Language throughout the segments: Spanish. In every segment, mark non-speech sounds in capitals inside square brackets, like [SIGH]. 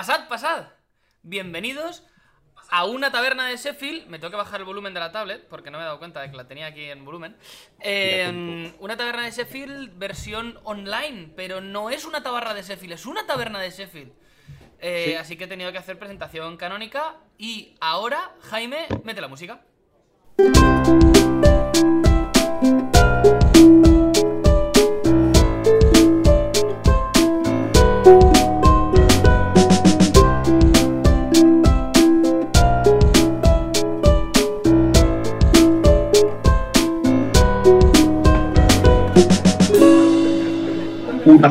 Pasad, pasad. Bienvenidos a una taberna de Sheffield. Me tengo que bajar el volumen de la tablet porque no me he dado cuenta de que la tenía aquí en volumen. Eh, una taberna de Sheffield versión online, pero no es una taberna de Sheffield, es una taberna de Sheffield. Eh, Sí. Así que he tenido que hacer presentación canónica. Y ahora, Jaime, mete la música.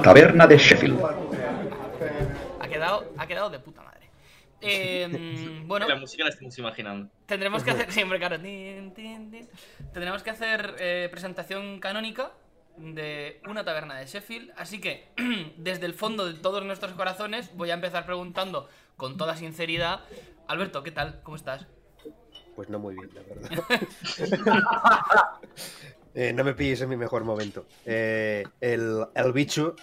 Taberna de Sheffield. Ha quedado, ha quedado de puta madre. Eh, [LAUGHS] bueno, La música la estamos imaginando. tendremos que hacer. [LAUGHS] Siempre, claro. tin, tin, tin. Tendremos que hacer eh, presentación canónica de una taberna de Sheffield. Así que, [CLEARS THROAT] desde el fondo de todos nuestros corazones, voy a empezar preguntando con toda sinceridad. Alberto, ¿qué tal? ¿Cómo estás? Pues no muy bien, la verdad. [LAUGHS] Eh, no me pilles en mi mejor momento. Eh, el, el bicho.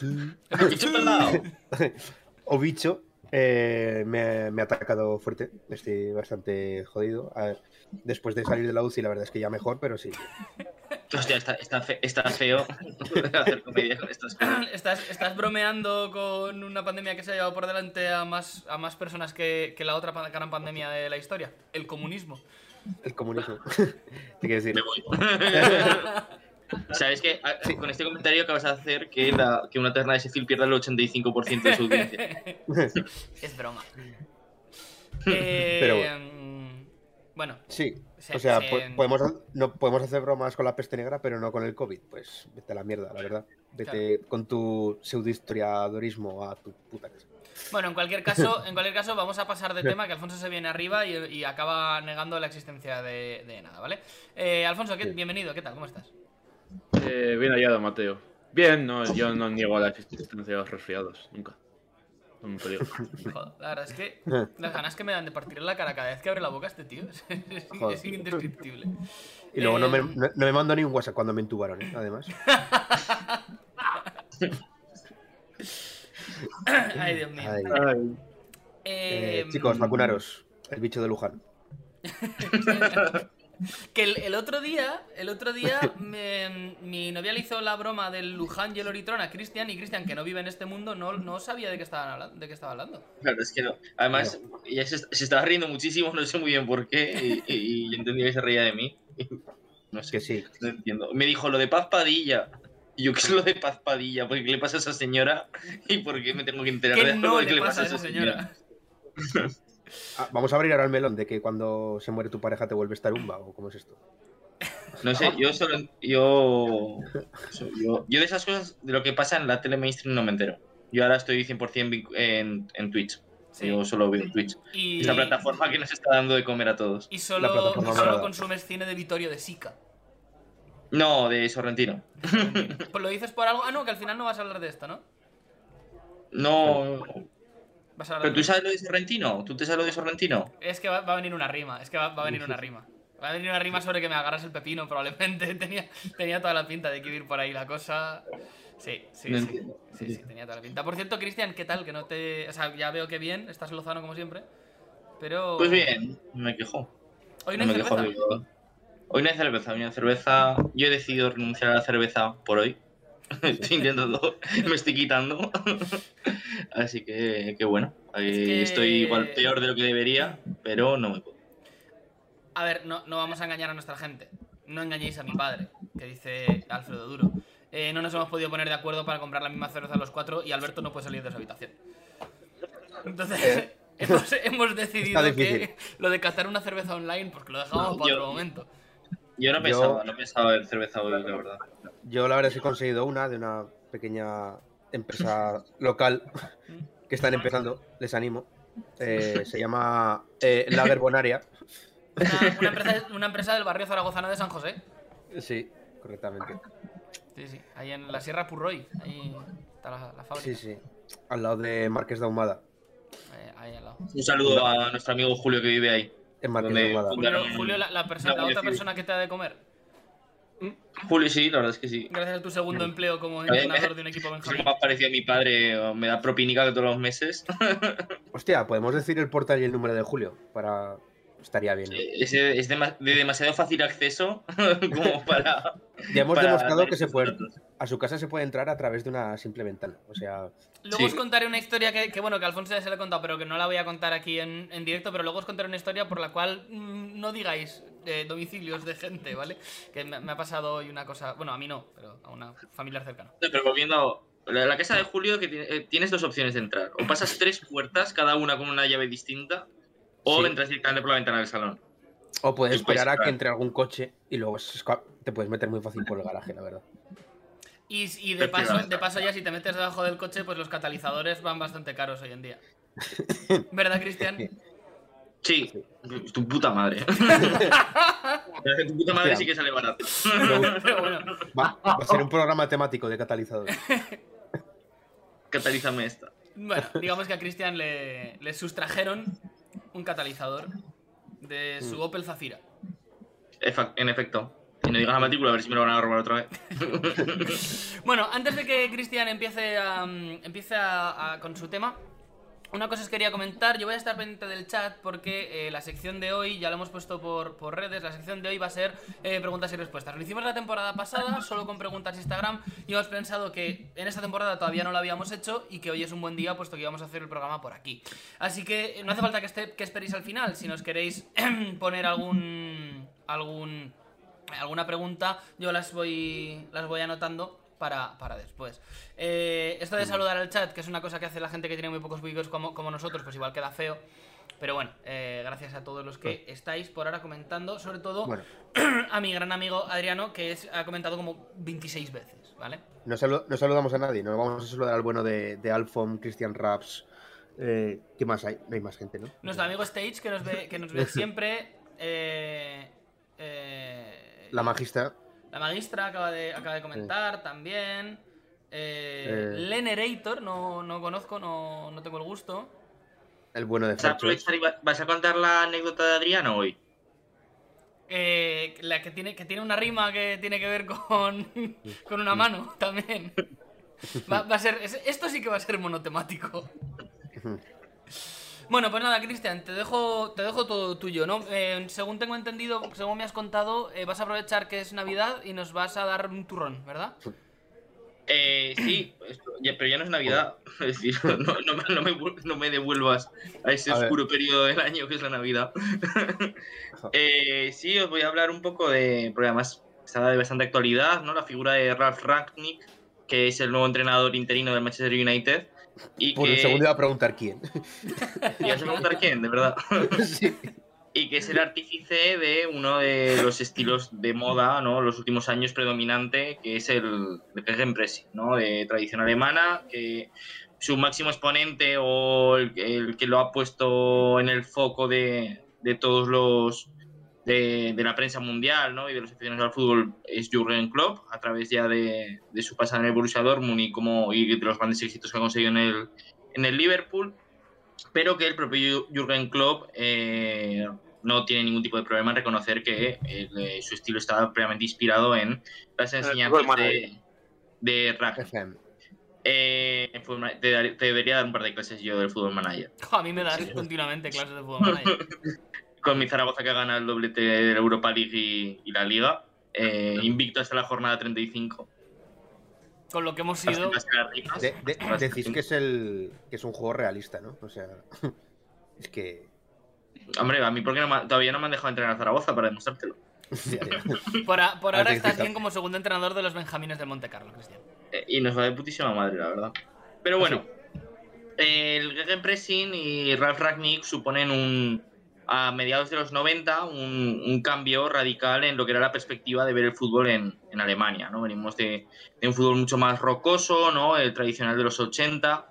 ¿Qué chupa al lado? [LAUGHS] o bicho. eh, me, me ha atacado fuerte. Estoy bastante jodido. A ver, después de salir de la UCI, la verdad es que ya mejor, pero sí. Hostia, está, está, fe- está feo [LAUGHS] hacer comedia con estas cosas. [CLEARS THROAT] ¿Estás, estás bromeando con una pandemia que se ha llevado por delante a más, a más personas que, que la otra gran pandemia de la historia? El comunismo. El comunismo. [LAUGHS] ¿Qué decir? Me voy. [LAUGHS] ¿Sabes que Con este comentario acabas de hacer que, la, que una terna de Sheffield pierda el 85% de su audiencia. [LAUGHS] es broma. Eh, Pero Bueno, Sí. Se- O sea, se- po- podemos, no, podemos hacer bromas con la peste negra, pero no con el COVID. Pues vete a la mierda, la verdad. Vete con tu pseudohistoriadorismo a tu puta casa. Bueno, en cualquier caso, en cualquier caso, vamos a pasar de tema, que Alfonso se viene arriba y, y acaba negando la existencia de, de nada, ¿vale? Eh, Alfonso, ¿qué- Sí. bienvenido, ¿qué tal? ¿Cómo estás? Eh, bien hallado, Mateo. Bien, no, yo no niego la existencia de los resfriados, nunca. Son un peligro. Joder, la verdad es que [LAUGHS] las ganas que me dan de partirle la cara cada vez que abre la boca este tío [LAUGHS] es, es- Joder. es indescriptible. Y luego no, me, Eh, no, no me mandó ni un WhatsApp cuando me entubaron, ¿eh? además. [LAUGHS] [COUGHS] Ay, Dios mío. Ay. Ay, Eh, Eh, chicos, vacunaros. El bicho de Luján. [LAUGHS] Que el, el otro día, el otro día, me- mi novia le hizo la broma del Luján y el Oritrón a Cristian y Cristian, que no vive en este mundo, no, no sabía de qué, estaban hablando, de qué estaba hablando. Claro, es que no. Además, ella se, se estaba riendo muchísimo, no sé muy bien por qué, y, y- y yo entendía que se reía de mí. [LAUGHS] No sé, Que sí. no entiendo. Me dijo lo de Paz Padilla. Y yo, ¿qué es lo de Paz Padilla? ¿Por qué le pasa a esa señora? ¿Y por qué me tengo que enterar de ¿Qué algo no de que le pasa a esa señora? [LAUGHS] Ah, vamos a abrir ahora el melón de que cuando se muere tu pareja te vuelves tarumba o cómo es esto. No sé, yo solo. Yo, yo. Yo de esas cosas, de lo que pasa en la tele mainstream, no me entero. Yo ahora estoy 100% vincu- en, en Twitch. Sí. Yo solo veo Twitch. Y, Esta plataforma que nos está dando de comer a todos. y La solo, solo consumes cine de Vittorio de Sica. No, de Sorrentino. [LAUGHS] Pues lo dices por algo. Ah, no, que al final no vas a hablar de esto, ¿no? No. Vas a hablar ¿Pero de- tú sabes lo de Sorrentino? ¿Tú te sabes lo de Sorrentino? Es que va, va a venir una rima, es que va, va a venir una rima. Va a venir una rima sobre que me agarras el pepino, probablemente. [LAUGHS] Tenía, tenía toda la pinta de que ir por ahí la cosa. Sí, sí, No sí. entiendo. Sí, sí, tenía toda la pinta. Por cierto, Cristian, ¿qué tal? Que no te. O sea, ya veo que bien, estás lozano como siempre. Pero. Pues bien, me quejo. Hoy no No hay me quejo. cerveza. yo- Hoy no hay cerveza, hoy no hay cerveza. Yo he decidido renunciar a la cerveza por hoy. [LAUGHS] Estoy intentando, me estoy quitando. [LAUGHS] Así que, que bueno, Es que- estoy igual peor de lo que debería, pero no me puedo. A ver, no, no vamos a engañar a nuestra gente. No engañéis a mi padre, que dice Alfredo Duro. Eh, no nos hemos podido poner de acuerdo para comprar la misma cerveza los cuatro y Alberto no puede salir de su habitación. Entonces, [LAUGHS] hemos, hemos decidido que lo de catar una cerveza online, porque lo dejamos No, para yo- otro momento. Yo no Yo- pensaba, no pensaba en cerveza hoy, la verdad. Yo la verdad es que he conseguido una de una pequeña empresa [LAUGHS] local que están empezando, les animo. Eh, se llama eh, Lager Bonaria. Una, una [LAUGHS] empresa, una empresa del barrio zaragozano de San José. Sí, correctamente. Sí, sí. Ahí en la Sierra Purroy. Ahí está la, la fábrica. Sí, sí. Al lado de Marqués de Ahumada. Ahí al lado. Un saludo a nuestro amigo Julio que vive ahí. En. ¿Dónde? Julio, Julio, la, la persona, No, la otra persona que te ha de comer. Julio, sí, la verdad es que sí. Gracias a tu segundo Mm. empleo como me- entrenador de un equipo benjamín. más parecido a mi padre, o me da propinica que todos los meses. [LAUGHS] Hostia, podemos decir el portal y el número de Julio. Para. Estaría bien. ¿no? Es, de demasiado fácil acceso [LAUGHS] como [LAUGHS] para. Ya hemos para demostrado que se puede. A su casa se puede entrar a través de una simple ventana. O sea. Luego Sí. os contaré una historia que, que, bueno, que Alfonso ya se le he contado, pero que no la voy a contar aquí en, en directo, pero luego os contaré una historia por la cual mm, no digáis eh, domicilios de gente, ¿vale? Que me, me ha pasado hoy una cosa, bueno, a mí no, pero a una familiar cercana. Pero volviendo la, la casa de Julio, que tiene- eh, tienes dos opciones de entrar. O pasas tres puertas, cada una con una llave distinta, o Sí. entras directamente por la ventana del salón. O puedes esperar a que entre algún coche y luego te puedes meter muy fácil por el garaje, la verdad. Y, y de, paso, Efectivamente. de paso ya si te metes debajo del coche, pues los catalizadores van bastante caros hoy en día. [LAUGHS] ¿Verdad, Cristian? Sí, tu puta madre. [LAUGHS] tu puta madre sí que sale barato. Pero bueno, Va, va a ser un programa temático de catalizadores. [LAUGHS] Catalízame esta. bueno, digamos que a Cristian le, le sustrajeron un catalizador de su Opel Zafira. Efa- En efecto. Y no digas la matrícula a ver si me lo van a robar otra vez. [LAUGHS] Bueno, antes de que Cristian empiece, a, mm, empiece a- a- con su tema, una cosa os quería comentar. Yo voy a estar pendiente del chat porque eh, la sección de hoy, ya lo hemos puesto por, por redes, la sección de hoy va a ser eh, preguntas y respuestas. Lo hicimos la temporada pasada, [LAUGHS] solo con preguntas Instagram, y hemos pensado que en esta temporada todavía no lo habíamos hecho y que hoy es un buen día puesto que íbamos a hacer el programa por aquí. Así que eh, no hace falta que, esté, que esperéis al final, si nos queréis [CLEARS THROAT] poner algún... algún alguna pregunta, yo las voy, las voy anotando para, para después. Eh, esto de saludar al chat, que es una cosa que hace la gente que tiene muy pocos vídeos como, como nosotros, pues igual queda feo. Pero bueno, eh, gracias a todos los que estáis por ahora comentando, sobre todo Bueno, [CLEARS THROAT] a mi gran amigo Adriano, que es, ha comentado como 26 veces, ¿vale? no, salu- no saludamos a nadie, no vamos a saludar al bueno de, de Alfom, Christian Raps. Eh, ¿Qué más hay? No hay más gente, ¿no? Nuestro amigo Stage, que nos ve, que nos ve [LAUGHS] siempre. eh, eh, La magistra. La magistra acaba de, acaba de comentar también. Eh, Eh. Lenerator, no, no conozco, no, no tengo el gusto. El bueno de ¿Vas a, Fercho. aprovechar y va- ¿Vas a contar la anécdota de Adriano hoy? Eh, la que tiene, que tiene una rima que tiene que ver con, [LAUGHS] con una mano también. Va, va a ser, es- esto sí que va a ser monotemático. [LAUGHS] Bueno, pues nada, Cristian, te dejo, te dejo todo tuyo, ¿no? Eh, según tengo entendido, según me has contado, eh, vas a aprovechar que es Navidad y nos vas a dar un turrón, ¿verdad? Eh, sí, pero ya no es Navidad. [LAUGHS] Es decir, no, no me- no me, no me devuelvas a ese A ver. oscuro periodo del año que es la Navidad. [LAUGHS] Eh, sí, os voy a hablar un poco de. Porque además está de bastante actualidad, ¿no? La figura de Ralf Rangnick, que es el nuevo entrenador interino del Manchester United. Y Por que. el segundo iba a preguntar quién. [LAUGHS] y vas a preguntar quién, de verdad. [LAUGHS] sí. y que es el artífice de uno de los estilos de moda, ¿no? Los últimos años predominante, que es el el ¿no? De tradición alemana, que su máximo exponente o el, el que lo ha puesto en el foco de, de todos los de, de la prensa mundial, ¿no? Y de los aficionados al fútbol es Jürgen Klopp a través ya de, de su pasada en el Borussia Dortmund y como y de los grandes éxitos que ha conseguido en el en el Liverpool pero que el propio Jürgen Klopp eh, no tiene ningún tipo de problema en reconocer que el, eh, su estilo estaba previamente inspirado en las enseñanzas de, de. FM. Eh, te, te debería dar un par de clases yo del fútbol manager. Jo, [LAUGHS] a mí me das continuamente clases de fútbol manager. [LAUGHS] Con mi Zaragoza que gana el doblete de la Europa League y, y la Liga, eh, invicto hasta la jornada 35. Con lo que hemos sido. De- de- decís que es el que es un juego realista, ¿no? O sea, [LAUGHS] es que Hombre, a mí porque no me- todavía no me han dejado entrenar a Zaragoza para demostrártelo. [LAUGHS] Por, a- por Ah, ahora estás bien como segundo entrenador de los Benjamines del Monte Carlo, Cristian. Eh, y nos va de putísima madre, la verdad. Pero bueno, el Gegenpressing y Ralf Ragnick suponen un, a mediados de los 90 un, cambio radical en lo que era la perspectiva de ver el fútbol en, Alemania. ¿no? Venimos de, un fútbol mucho más rocoso, ¿no? el tradicional de los 80,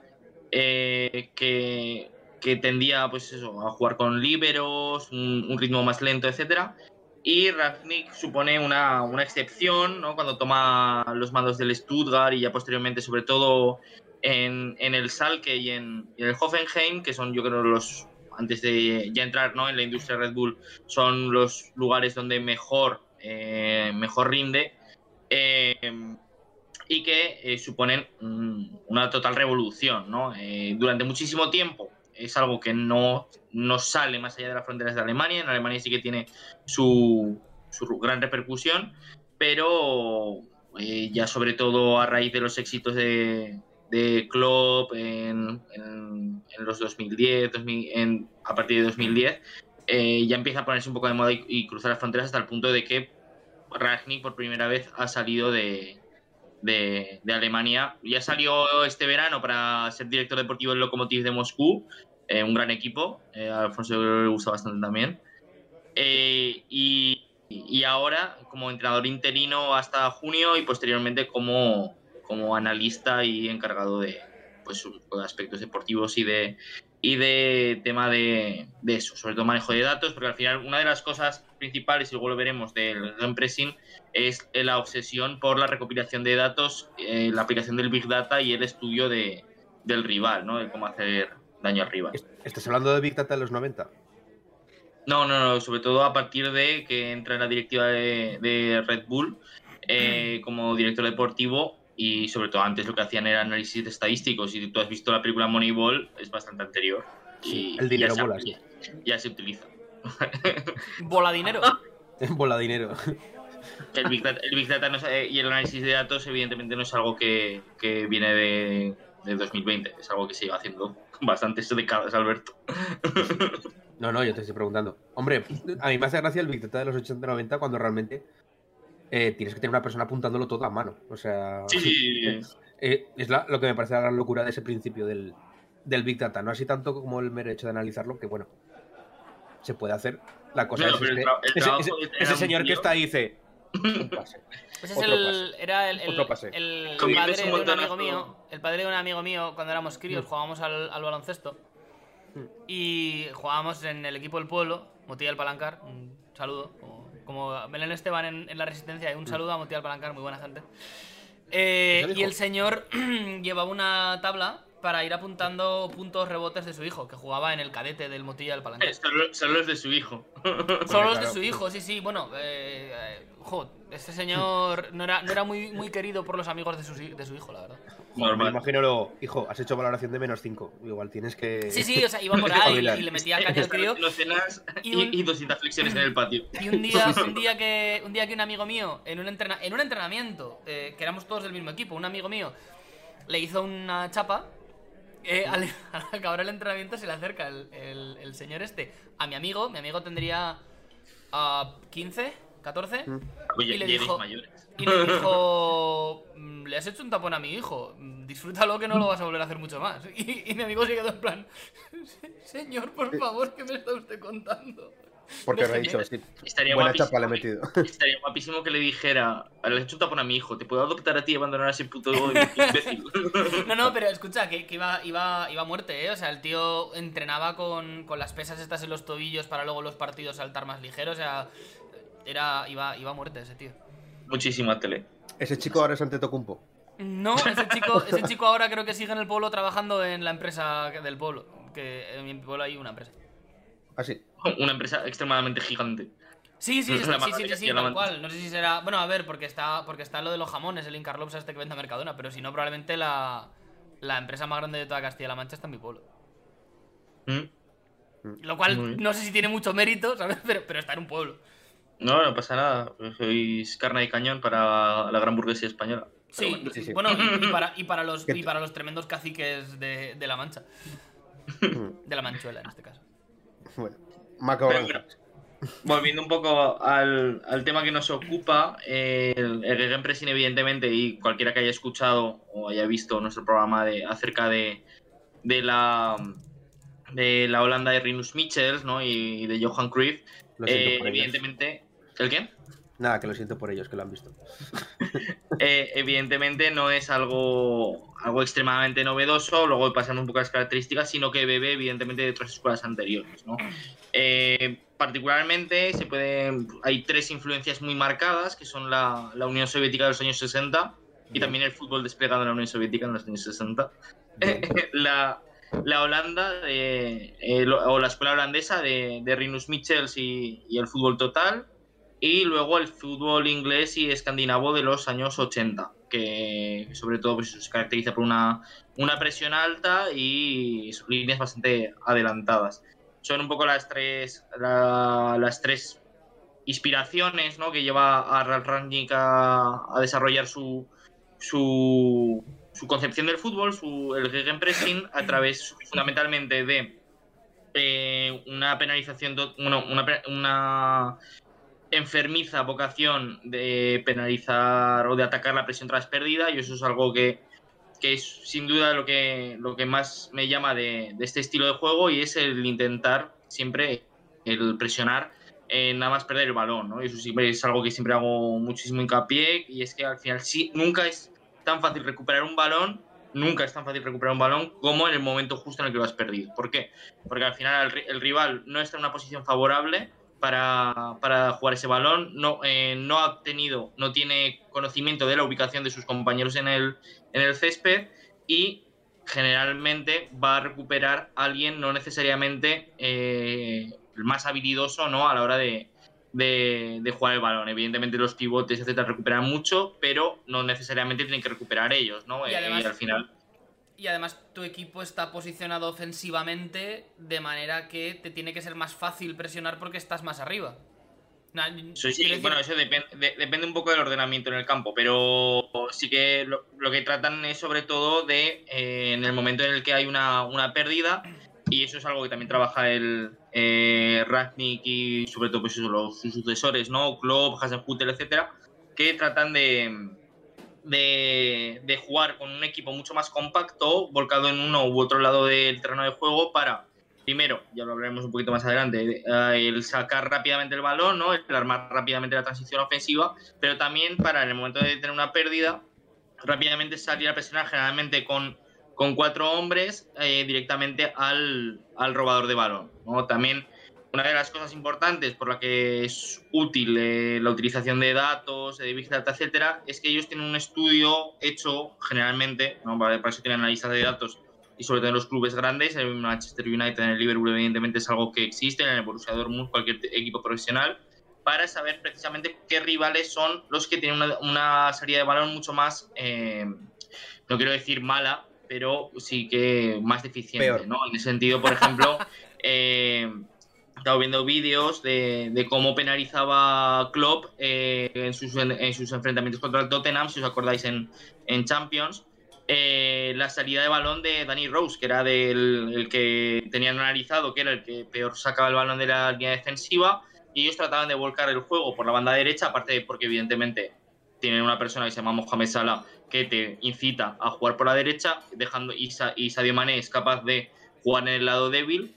eh, que, que tendía pues a jugar con líberos, un, ritmo más lento, etcétera y Ragnick supone una, una excepción ¿no? cuando toma los mandos del Stuttgart y ya posteriormente, sobre todo en, en el Salke y en, y en el Hoffenheim, que son yo creo los, antes de ya entrar ¿no? en la industria Red Bull, son los lugares donde mejor, eh, mejor rinde. eh, y que eh, suponen mm, una total revolución. ¿no? Eh, durante muchísimo tiempo es algo que no, no sale más allá de las fronteras de Alemania. En Alemania sí que tiene su, su gran repercusión, pero eh, ya sobre todo a raíz de los éxitos de, de Klopp en, en- en los 2010, 2000 en- a partir de 2010, eh, ya empieza a ponerse un poco de moda y, y cruzar las fronteras hasta el punto de que Ragnick por primera vez ha salido de, de, de Alemania. Ya salió este verano para ser director deportivo del Lokomotiv de Moscú, eh, un gran equipo. eh, a Alfonso le gusta bastante también. Eh, y, y ahora como entrenador interino hasta junio y posteriormente como, como analista y encargado de, pues, aspectos deportivos y de, y de tema de, de eso, sobre todo manejo de datos, porque al final una de las cosas principales, y luego lo veremos, del Game Pressing es la obsesión por la recopilación de datos, eh, la aplicación del Big Data y el estudio de, del rival, ¿no? de cómo hacer daño al rival. ¿Estás hablando de Big Data de los 90? No, no, no, sobre todo a partir de que entra en la directiva de, de Red Bull eh, como director deportivo y sobre todo antes lo que hacían era análisis estadísticos. Si tú has visto la película Moneyball, es bastante anterior. Y el dinero ya se, bola, sí. ya se utiliza. [LAUGHS] Bola dinero. [LAUGHS] Bola dinero. El Big Data, el Big Data no es- eh, y el análisis de datos evidentemente no es algo que, que viene de, de 2020, es algo que se lleva haciendo bastantes décadas, Alberto. No, no, yo te estoy preguntando. Hombre, a mí me hace gracia el Big Data de los 80-90 cuando realmente eh, tienes que tener una persona apuntándolo todo a mano. O sea, Sí, sí, sí, sí. eh, es la- lo que me parece la gran locura de ese principio del, del Big Data. No así tanto como el mero hecho de analizarlo, que bueno, se puede hacer. La cosa No, es el ese, ese- ese señor que está ahí dice... "Un [LAUGHS] pase". Ese es Otro el, pase. era el, el, Otro pase. el Comiéndose padre de un amigo mío. El padre de un amigo mío, cuando éramos críos, Mm. jugábamos al, al baloncesto. Mm. Y jugábamos en el equipo del pueblo, Motilla del Palancar. Un saludo. Como, como Belén Esteban en, en la Resistencia, y un saludo a Motilla del Palancar, muy buena gente. Eh, ¿Eso y el señor [CLEARS THROAT] llevaba una tabla para ir apuntando puntos rebotes de su hijo, que jugaba en el cadete del Motilla del Palancar. Solo, solo es de su hijo. Solo los de su hijo, sí, sí. Bueno, eh, eh, jo, este señor no era, no era muy, muy querido por los amigos de su, de su hijo, la verdad. Joder, me Normal. imagino lo, hijo, has hecho valoración de menos 5. Igual tienes que. Sí, sí, o sea, iba por [LAUGHS] ahí Espabilar. y le metía caña al crío. Y y, un- y 200 flexiones en el patio. [LAUGHS] Y un día, [LAUGHS] un día que un día que un amigo mío, en un, entrena- en un entrenamiento, eh, que éramos todos del mismo equipo, un amigo mío le hizo una chapa. Eh, al, [LAUGHS] al acabar el entrenamiento se le acerca el, el- el señor este a mi amigo. Mi amigo tendría ah, 15, 14. Oye, Y le dijo-. Y le [LAUGHS] dijo, "Mm, le has hecho un tapón a mi hijo, disfrútalo que no lo vas a volver a hacer mucho más. [LAUGHS] Y, y mi amigo se quedó en plan, señor, por favor, ¿qué me está usted contando? Porque me ha Déjeme. dicho, sí. Estaría Buena guapísimo chapa le he que- metido. [LAUGHS] Estaría guapísimo que le dijera, le has hecho un tapón a mi hijo, te puedo adoptar a ti y abandonar a ese puto [LAUGHS] imbécil. No, no, pero escucha, que, que iba, iba, iba a muerte, ¿eh? O sea, el tío entrenaba con, con las pesas estas en los tobillos para luego los partidos saltar más ligeros, o sea, era, iba, iba a muerte ese tío. Muchísima tele. Ese chico ahora es ante Tocumpo. No, [LAUGHS] ese chico, ese chico ahora creo que sigue en el pueblo trabajando en la empresa del pueblo, que en mi pueblo hay una empresa. Así. [LAUGHS] Una empresa extremadamente gigante. Sí, sí, sí, La sí, sí, y tal cual. No sé si será. Bueno, a ver, porque está, porque está lo de los jamones, el Incarlops este que vende a Mercadona, pero si no, probablemente la, la empresa más grande de toda Castilla-La Mancha está en mi pueblo. ¿Mm? Lo cual no sé si tiene mucho mérito, ¿sabes? [LAUGHS] Pero, pero está en un pueblo. No, no pasa nada. Sois carne de cañón para la gran burguesía española. Sí, bueno. sí, sí. bueno, y, y [LAUGHS] para, y, para los, y para los tremendos caciques de, de la Mancha. De la Manchuela, en este caso. Bueno. Pero bueno, Volviendo un poco al, al tema que nos ocupa, eh, el, el Gegenpressing, evidentemente, y cualquiera que haya escuchado o haya visto nuestro programa de, acerca de, de la de la Holanda de Rinus Michels ¿no? y de Johan Cruyff, eh, evidentemente. ¿El qué? Nada, que lo siento por ellos, que lo han visto. [LAUGHS] Eh, evidentemente no es algo, algo extremadamente novedoso, luego pasando un poco a las características, sino que bebe evidentemente de otras escuelas anteriores. ¿no? Eh, particularmente se puede, hay tres influencias muy marcadas, que son la, la Unión Soviética de los años 60 y Bien. también el fútbol desplegado en la Unión Soviética en los años 60. Bien. [LAUGHS] la, la Holanda de, eh, lo- o la escuela holandesa de, de Rinus Michels y, y el fútbol total. Y luego el fútbol inglés y escandinavo de los años 80, que sobre todo pues, se caracteriza por una, una presión alta y líneas bastante adelantadas. Son un poco las tres, la- las tres inspiraciones ¿no? que lleva a Ralf Rangnick a, desarrollar su, su, su concepción del fútbol, su, el gegenpressing, a través fundamentalmente de eh, una penalización, bueno, una, una enfermiza vocación de penalizar o de atacar la presión tras pérdida y eso es algo que, que es sin duda lo que, lo que más me llama de, este estilo de juego y es el intentar siempre el presionar eh, nada más perder el balón, ¿no? Y eso siempre es algo que siempre hago muchísimo hincapié y es que al final sí, nunca es tan fácil recuperar un balón, nunca es tan fácil recuperar un balón como en el momento justo en el que lo has perdido. ¿Por qué? Porque al final el rival no está en una posición favorable para, para jugar ese balón, no, eh, no ha tenido, no tiene conocimiento de la ubicación de sus compañeros en el, en el césped y generalmente va a recuperar a alguien no necesariamente eh, el más habilidoso ¿no? a la hora de, de- de jugar el balón. Evidentemente los pivotes, etcétera, recuperan mucho, pero no necesariamente tienen que recuperar ellos, ¿no? Y Eh, al final... Y además tu equipo está posicionado ofensivamente de manera que te tiene que ser más fácil presionar porque estás más arriba. Sí, sí, bueno, eso depen- de- depende un poco del ordenamiento en el campo, pero sí que lo, lo que tratan es sobre todo de eh, en el momento en el que hay una, una pérdida, y eso es algo que también trabaja el eh, Ragnick y sobre todo pues eso, los, sus sucesores, ¿no? Klopp, Hasenhutel, etcétera, que tratan de, de, jugar con un equipo mucho más compacto, volcado en uno u otro lado del terreno de juego para primero, ya lo hablaremos un poquito más adelante, eh, el sacar rápidamente el balón, ¿no? el armar rápidamente la transición ofensiva, pero también para en el momento de tener una pérdida, rápidamente salir a presionar generalmente con, con cuatro hombres eh, directamente al, al robador de balón. También una de las cosas importantes por la que es útil eh, la utilización de datos, de Big Data, etcétera, es que ellos tienen un estudio hecho generalmente, ¿no? Vale, para eso tienen analistas de datos y sobre todo en los clubes grandes, en el Manchester United, en el Liverpool, evidentemente es algo que existe, en el Borussia Dortmund, cualquier equipo profesional, para saber precisamente qué rivales son los que tienen una, una salida de balón mucho más, eh, no quiero decir mala, pero sí que más deficiente, Peor. ¿no? En ese sentido, por ejemplo, [LAUGHS] eh, he estado viendo vídeos de, de cómo penalizaba Klopp eh, en, sus, en sus enfrentamientos contra el Tottenham, si os acordáis en, en Champions, eh, la salida de balón de Danny Rose, que era del el que tenían analizado, que era el que peor sacaba el balón de la línea defensiva, y ellos trataban de volcar el juego por la banda derecha, aparte de porque evidentemente tienen una persona que se llama Mohamed Salah que te incita a jugar por la derecha, dejando y, Sa- y Sadio Mané es capaz de jugar en el lado débil,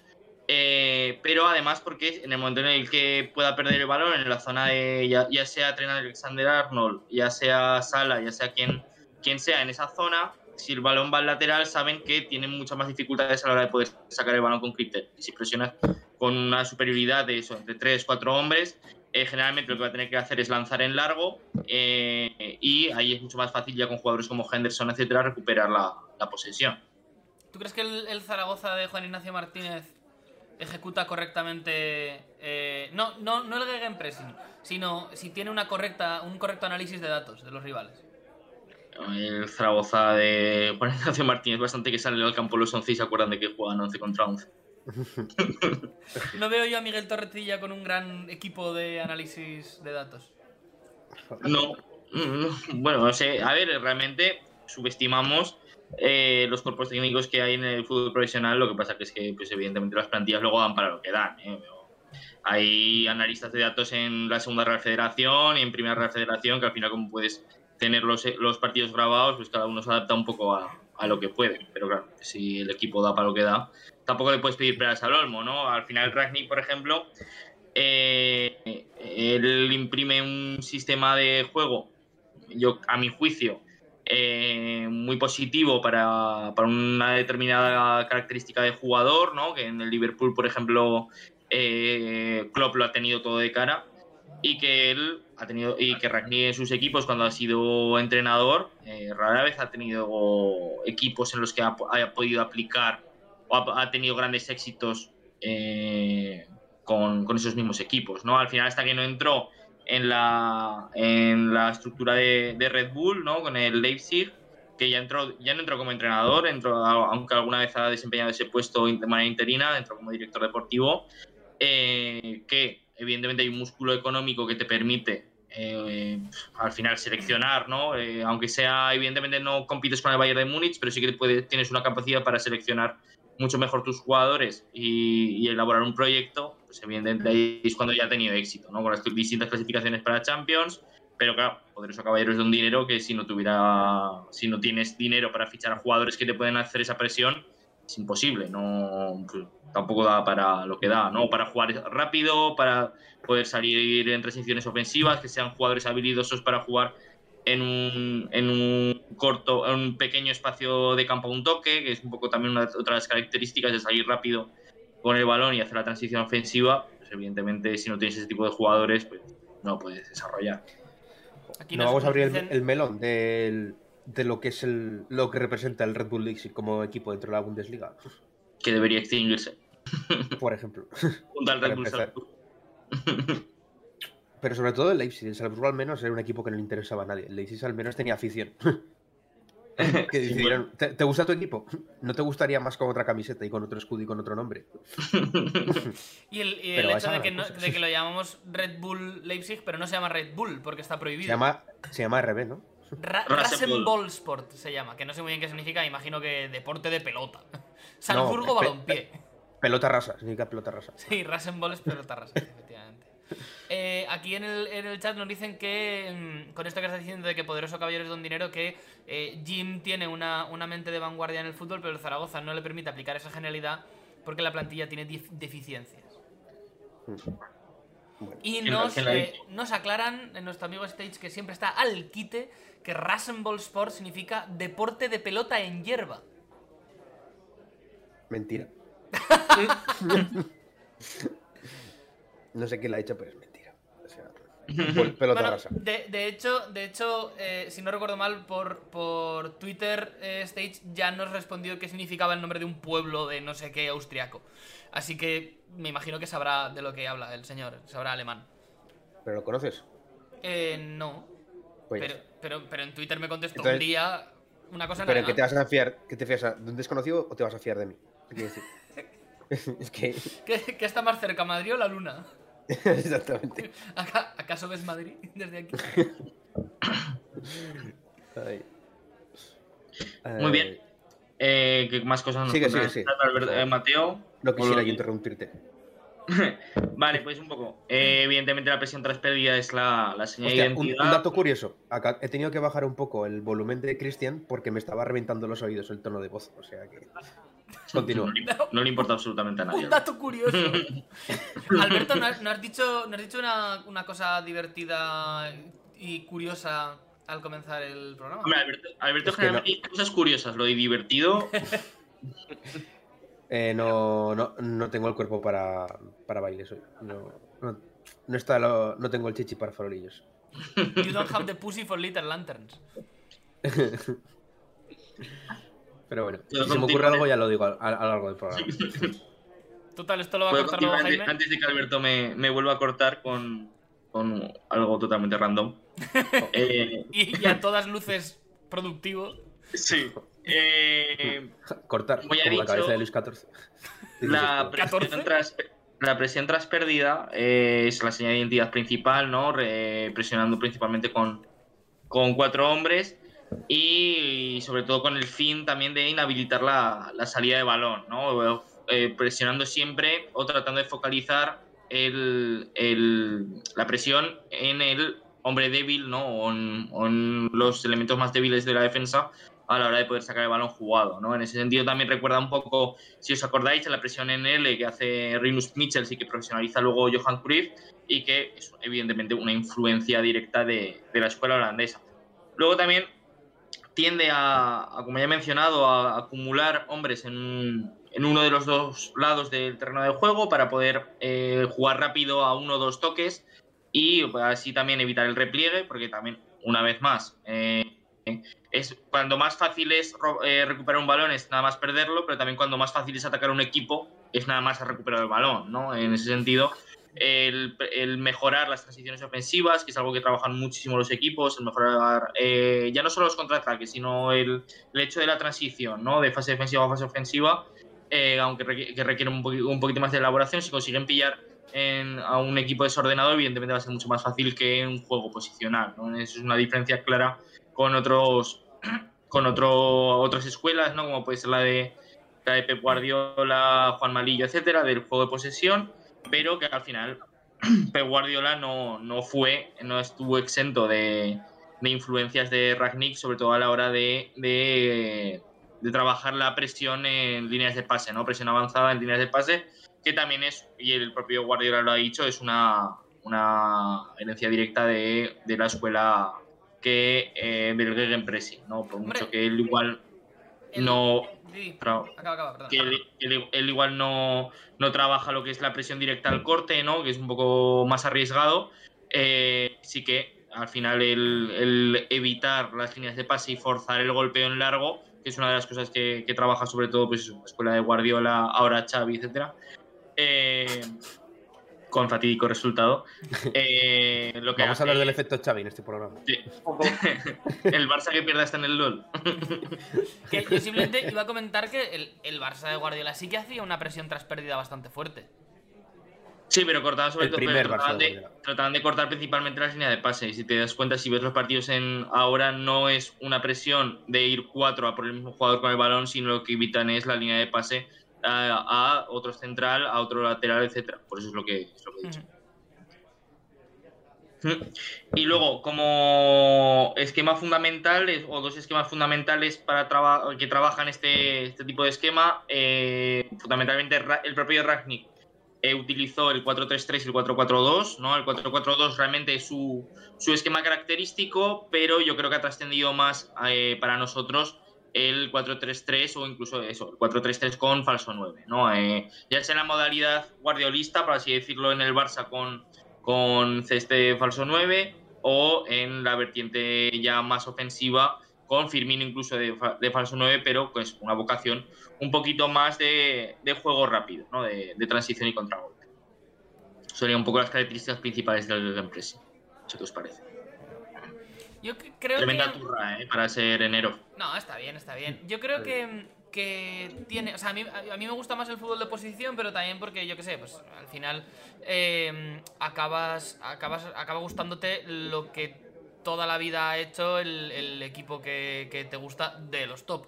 eh, pero además porque en el momento en el que pueda perder el balón en la zona de ya, sea Trent Alexander Arnold, ya sea Salah, ya sea quien, quien sea en esa zona, si el balón va al lateral saben que tienen muchas más dificultades a la hora de poder sacar el balón con criterio. Y si presionas con una superioridad de eso, entre 3, 4 hombres, eh, generalmente lo que va a tener que hacer es lanzar en largo eh, y ahí es mucho más fácil ya con jugadores como Henderson, etcétera, recuperar la, posesión. ¿Tú crees que el Zaragoza de Juan Ignacio Martínez ejecuta correctamente eh, no, no, no el gegenpressing, sino si tiene una correcta, un correcto análisis de datos de los rivales? El Zaragoza de Juan Ignacio Martínez, bastante que sale al campo los 11 y se acuerdan de que juegan 11 contra 11. [LAUGHS] No veo yo a Miguel Torretilla con un gran equipo de análisis de datos. No, no, bueno, no sé, a ver, realmente subestimamos eh, los cuerpos técnicos que hay en el fútbol profesional, lo que pasa es que, pues evidentemente las plantillas luego dan para lo que dan. ¿eh? Hay analistas de datos en la segunda Real Federación y en primera Real Federación que al final como puedes tener los, los partidos grabados, pues cada uno se adapta un poco a, a lo que puede. Pero claro, si el equipo da para lo que da, tampoco le puedes pedir peras al olmo, ¿no? Al final Ragnick, por ejemplo, eh, él imprime un sistema de juego, yo a mi juicio, eh, muy positivo para, para una determinada característica de jugador, ¿no? Que en el Liverpool, por ejemplo, eh, Klopp lo ha tenido todo de cara y que él ha tenido y que Ragnick en sus equipos cuando ha sido entrenador eh, rara vez ha tenido equipos en los que ha, ha podido aplicar o ha, ha tenido grandes éxitos eh, con, con, esos mismos equipos no al final hasta que no entró en la, en la estructura de, de Red Bull, ¿no? Con el Leipzig, que ya entró, ya no entró como entrenador, entró, aunque alguna vez ha desempeñado ese puesto de manera interina, entró como director deportivo, eh, que evidentemente hay un músculo económico que te permite eh, al final seleccionar, ¿no? Eh, aunque sea, evidentemente no compites con el Bayern de Múnich, pero sí que puedes, tienes una capacidad para seleccionar mucho mejor tus jugadores y, y elaborar un proyecto, pues evidentemente ahí es cuando ya ha tenido éxito, ¿no? Con las distintas clasificaciones para Champions, pero claro, Poderoso Caballero es de un dinero que si no tuviera, si no tienes dinero para fichar a jugadores que te pueden hacer esa presión, es imposible, no tampoco da para lo que da, ¿no? Para jugar rápido, para poder salir en transiciones ofensivas, que sean jugadores habilidosos para jugar en un, en un corto, en un pequeño espacio de campo a un toque, que es un poco también una de las características de salir rápido con el balón y hacer la transición ofensiva, pues evidentemente si no tienes ese tipo de jugadores, pues no puedes desarrollar. Aquí no nos- vamos a abrir el, dicen- el melón del- de lo que es el, lo que representa el Red Bull Leipzig como equipo dentro de la Bundesliga, Que debería extinguirse. por ejemplo. [LAUGHS] Junto al Red Bull. Pero sobre todo el Leipzig, el Salzburgo al menos era un equipo que no le interesaba a nadie. El Leipzig al menos tenía afición. [LAUGHS] [LAUGHS] que Sí, decidieron, ¿te, te gusta tu equipo? [LAUGHS] ¿No te gustaría más con otra camiseta y con otro escudo y con otro nombre? [LAUGHS] Y el, y hecho de que, no- de lo llamamos Red Bull Leipzig, pero no se llama Red Bull porque está prohibido. Se llama, se llama RB, ¿no? Ra-. Rasenballsport se llama, que no sé muy bien qué significa, imagino que deporte de pelota. Salzburgo pe- balompié. Pelota rasa, significa pelota rasa. Sí, Rasenball es pelota rasa, efectivamente. [LAUGHS] Eh, aquí en el, en el chat nos dicen que, mm, con esto que estás diciendo de que Poderoso Caballero es don dinero, que eh, Jim tiene una, una mente de vanguardia en el fútbol, pero el Zaragoza no le permite aplicar esa genialidad porque la plantilla tiene deficiencias. Y ¿Quién lo- nos, eh, nos aclaran en nuestro amigo Stage que siempre está al quite que Rasenball Sport significa deporte de pelota en hierba. Mentira. [LAUGHS] no sé quién la ha hecho, pero es mentira. O sea, [LAUGHS] pol- pelota Bueno, rasa. de, de hecho, de hecho eh, si no recuerdo mal, por, por Twitter eh, Stage ya nos respondió qué significaba el nombre de un pueblo de no sé qué austriaco. Así que me imagino que sabrá de lo que habla el señor, sabrá alemán. ¿Pero lo conoces? Eh, no. Pues, Pero, pero, pero en Twitter me contestó Entonces- un día una cosa en pero ¿en qué te vas a fiar? ¿Qué te fías? ¿De un desconocido o te vas a fiar de mí? ¿Qué quiero decir? [LAUGHS] es que. ¿Qué, qué está más cerca, Madrid o la Luna? [LAUGHS] Exactamente. Aca- ¿Acaso ves Madrid desde aquí? [LAUGHS] Ay. Muy bien. Eh, ¿Qué más cosas nos Sigue, sigue, chat, Albert- eh, Mateo? No quisiera yo interrumpirte. Vale, pues un poco. Eh, evidentemente la presión tras pérdida es la, la señal Hostia, de un, identidad. un dato curioso. Acá he tenido que bajar un poco el volumen de Christian porque me estaba reventando los oídos el tono de voz. O sea que. [LAUGHS] Continúa. No, le- no le importa absolutamente a nadie. Un dato curioso. [LAUGHS] Alberto, ¿no has, no has dicho, no has dicho una, una cosa divertida y curiosa al comenzar el programa? Hombre, Alberto, Alberto Es que generalmente dice cosas curiosas, lo de divertido. [LAUGHS] Eh, no, no, no tengo el cuerpo para, para bailes hoy. No, no, no está lo- no tengo el chichi para farolillos. You don't have the pussy for little lanterns. Pero bueno, Pero si se me ocurre algo ya lo digo a, a- a lo largo del programa. [LAUGHS] Total, esto lo va a cortar luego Jaime. antes de que Alberto me, me vuelva a cortar con, con algo totalmente random. [LAUGHS] Eh, Y, y a todas luces productivo. sí. Eh, Cortar, Como como he la dicho, cabeza de Luis XIV. la, presión 14. tras, la presión tras pérdida eh, es la señal de identidad principal, ¿no? Re- presionando principalmente con, con cuatro hombres y, sobre todo con el fin también de inhabilitar la, la salida de balón, ¿no? Eh, presionando siempre o tratando de focalizar el- el- la presión en el hombre débil, ¿no? O en, o en los elementos más débiles de la defensa a la hora de poder sacar el balón jugado, ¿no? En ese sentido también recuerda un poco, si os acordáis, la presión en L que hace Rinus Michels y que profesionaliza luego Johan Cruyff y que es evidentemente una influencia directa de, de la escuela holandesa. Luego también tiende a, como ya he mencionado, a acumular hombres en, en uno de los dos lados del terreno de juego para poder eh, jugar rápido a uno o dos toques y así también evitar el repliegue, porque también, una vez más, eh, es cuando más fácil es eh, recuperar un balón es nada más perderlo, pero también cuando más fácil es atacar un equipo es nada más recuperar el balón, ¿no? En ese sentido, el, el mejorar las transiciones ofensivas, que es algo que trabajan muchísimo los equipos, el mejorar eh, ya no solo los contraataques, sino el, el hecho de la transición, ¿no? De fase defensiva a fase ofensiva, eh, aunque que requiere un, un poquito más de elaboración, si consiguen pillar en- a un equipo desordenado, evidentemente va a ser mucho más fácil que un juego posicional. es una diferencia clara con otros [CLEARS THROAT] con otro, otras escuelas, ¿no? como puede ser la de, la de Pep Guardiola, Juan Malillo, etcétera, del juego de posesión, pero que al final [CLEARS THROAT] Pep Guardiola no, no fue, no estuvo exento de, de influencias de Ragnick, sobre todo a la hora de, de, de trabajar la presión en líneas de pase, ¿no? Presión avanzada en líneas de pase, que también es, y el propio Guardiola lo ha dicho, es una, una herencia directa de, de la escuela que eh, del Gegenpressing, ¿no? Por mucho que él igual no... Acaba, acaba, que él, él- él igual no, no trabaja lo que es la presión directa al corte, ¿no? Que es un poco más arriesgado. Eh, sí que al final el, el evitar las líneas de pase y forzar el golpeo en largo, que es una de las cosas que, que trabaja sobre todo pues, la escuela de Guardiola, ahora Xavi, etcétera. Eh, con fatídico resultado. [LAUGHS] Eh, lo que Vamos a hablar del efecto Xavi en este programa. Sí. [LAUGHS] el Barça que pierda está en el LOL. [LAUGHS] Que yo simplemente iba a comentar que el, el Barça de Guardiola sí que hacía una presión tras pérdida bastante fuerte. Sí, pero cortaban sobre El todo. primer pero trataban, de de, Guardiola. trataban de cortar principalmente las líneas de pase. Y si te das cuenta, si ves los partidos en ahora, no es una presión de ir cuatro a por el mismo jugador con el balón, sino lo que evitan es la línea de pase a, a otro central, a otro lateral, etcétera. Por eso es lo que, es lo que he dicho. Y luego, como esquema fundamental, o dos esquemas fundamentales para traba- que trabajan este, este tipo de esquema, eh, fundamentalmente el propio Ragnick eh, utilizó el 4-3-3 y el 4-4-2, ¿no? El 4-4-2 realmente es su, su esquema característico, pero yo creo que ha trascendido más eh, para nosotros el 4-3-3 o incluso eso, el 4-3-3 con falso 9, ¿no? Eh, ya sea en la modalidad guardiolista, por así decirlo, en el Barça con, con ceste falso 9 o en la vertiente ya más ofensiva con Firmino incluso de, fa- de falso 9, pero pues una vocación un poquito más de, de juego rápido, ¿no? de, transición y contragolpe. Serían un poco las características principales del Gegenpressing. ¿Qué os parece? Yo cre- creo Tremenda que... turra, ¿eh? Para ser enero. No, está bien, está bien. Yo creo que, que tiene. O sea, a mí, a mí me gusta más el fútbol de posición, pero también porque, yo qué sé, pues al final eh, acabas, acabas. Acaba gustándote lo que toda la vida ha hecho el, el equipo que, que te gusta de los top.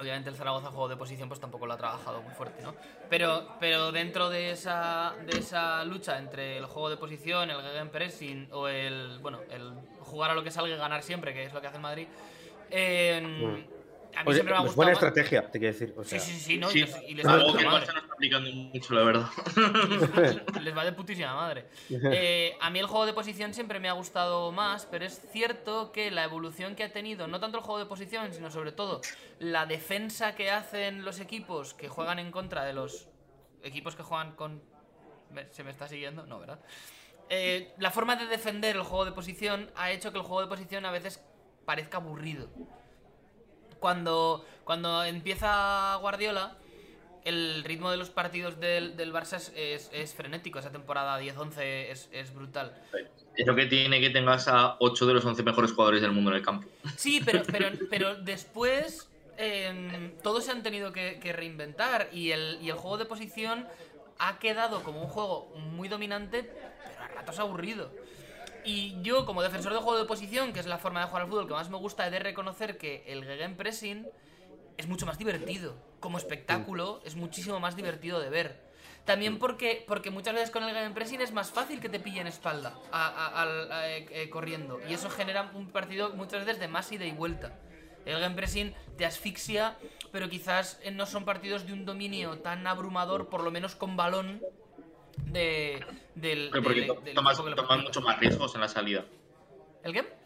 Obviamente el Zaragoza juego de posición pues tampoco lo ha trabajado muy fuerte, ¿no? Pero, pero dentro de esa, de esa lucha entre el juego de posición, el gegenpressing o el, bueno, el jugar a lo que salga y ganar siempre, que es lo que hace el Madrid, eh, a mí Oye, siempre me ha gustado buena estrtegia, te quiero decir. O Sí, sea, sí, sí, no, Sí, y les, y les va de algo que no está aplicando mucho, la verdad. [LAUGHS] Les va de putísima madre. [LAUGHS] Eh, a mí el juego de posición siempre me ha gustado más, pero es cierto que la evolución que ha tenido, no tanto el juego de posición, sino sobre todo la defensa que hacen los equipos que juegan en contra de los equipos que juegan con... ¿Ve- ¿Se me está siguiendo? No, ¿verdad? Eh, la forma de defender el juego de posición ha hecho que el juego de posición a veces parezca aburrido. Cuando, cuando empieza Guardiola, el ritmo de los partidos del, del Barça es, es- es frenético. Esa temporada 10-11 es, es brutal. Es lo que tiene que tengas a 8 de los 11 mejores jugadores del mundo en el campo. Sí, pero, pero, pero después em, todos se han tenido que, que reinventar y el, y el juego de posición ha quedado como un juego muy dominante, pero a ratos aburrido. Y yo, como defensor del juego de posición, que es la forma de jugar al fútbol que más me gusta, he de reconocer que el Gegenpressing es mucho más divertido. Como espectáculo, es muchísimo más divertido de ver. También porque, porque muchas veces con el Gegenpressing es más fácil que te pillen espalda a- a- al- a- eh, eh, corriendo. Y eso genera un partido muchas veces de más ida y vuelta. El Gegenpressing te asfixia, pero quizás eh, no son partidos de un dominio tan abrumador, por lo menos con balón, de, del, Pero porque del- del tomas, tomas mucho más riesgos en la salida. ¿El qué?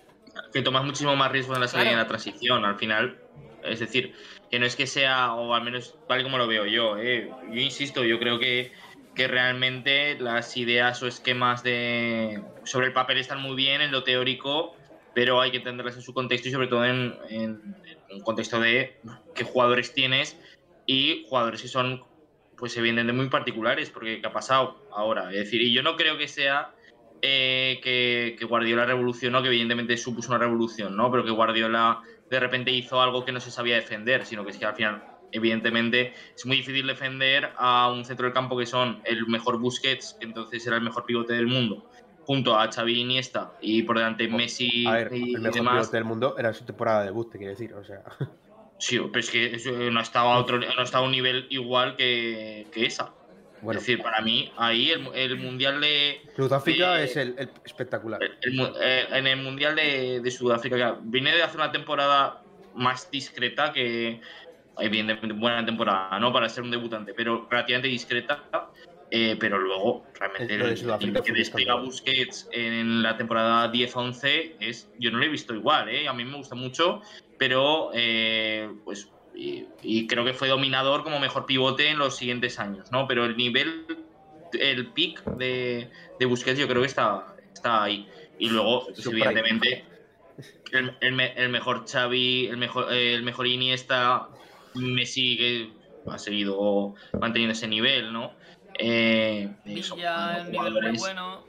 que tomas muchísimo más riesgos en la salida y en Claro. la transición. Al final, es decir, que no es que sea, o al menos tal como lo veo yo, ¿eh? yo insisto, yo creo que, que realmente las ideas o esquemas de sobre el papel están muy bien en lo teórico, pero hay que entenderlas en su contexto y sobre todo en, en- en un contexto de qué jugadores tienes y jugadores que son pues evidentemente muy particulares, porque ¿qué ha pasado ahora? Es decir, y yo no creo que sea eh, que, que Guardiola revolucionó, que evidentemente supuso una revolución, ¿no? Pero que Guardiola de repente hizo algo que no se sabía defender, sino que es que al final, evidentemente, es muy difícil defender a un centro del campo que son el mejor Busquets, que entonces era el mejor pivote del mundo, junto a Xavi Iniesta y por delante Messi A ver, y, el mejor demás. del mundo era su temporada de debut, te quiero decir. O sea, Sí, pero es que no estaba a otro, no estaba a un nivel igual que, que esa. bueno, Es decir, para mí, ahí el, el mundial de. Sudáfrica eh, es el, el espectacular. el- eh, en el mundial de, de Sudáfrica, que viene de hacer una temporada más discreta que. Evidentemente, buena temporada, ¿no? Para ser un debutante, pero relativamente discreta. Eh, pero luego, realmente, el, Sudáfrica el que escándalo. Busquets en la temporada 10-11 es. Yo no lo he visto igual, ¿eh? A mí me gusta mucho, pero. eh, pues. Y, y creo que fue dominador como mejor pivote en los siguientes años, ¿no? Pero el nivel, el pick de, de Busquets yo creo que está, está ahí. Y luego, pues, evidentemente, el, el me- el mejor Xavi, el mejor, el mejor Iniesta, Messi que ha seguido manteniendo ese nivel, ¿no? Eh, son Villa, nivel muy bueno.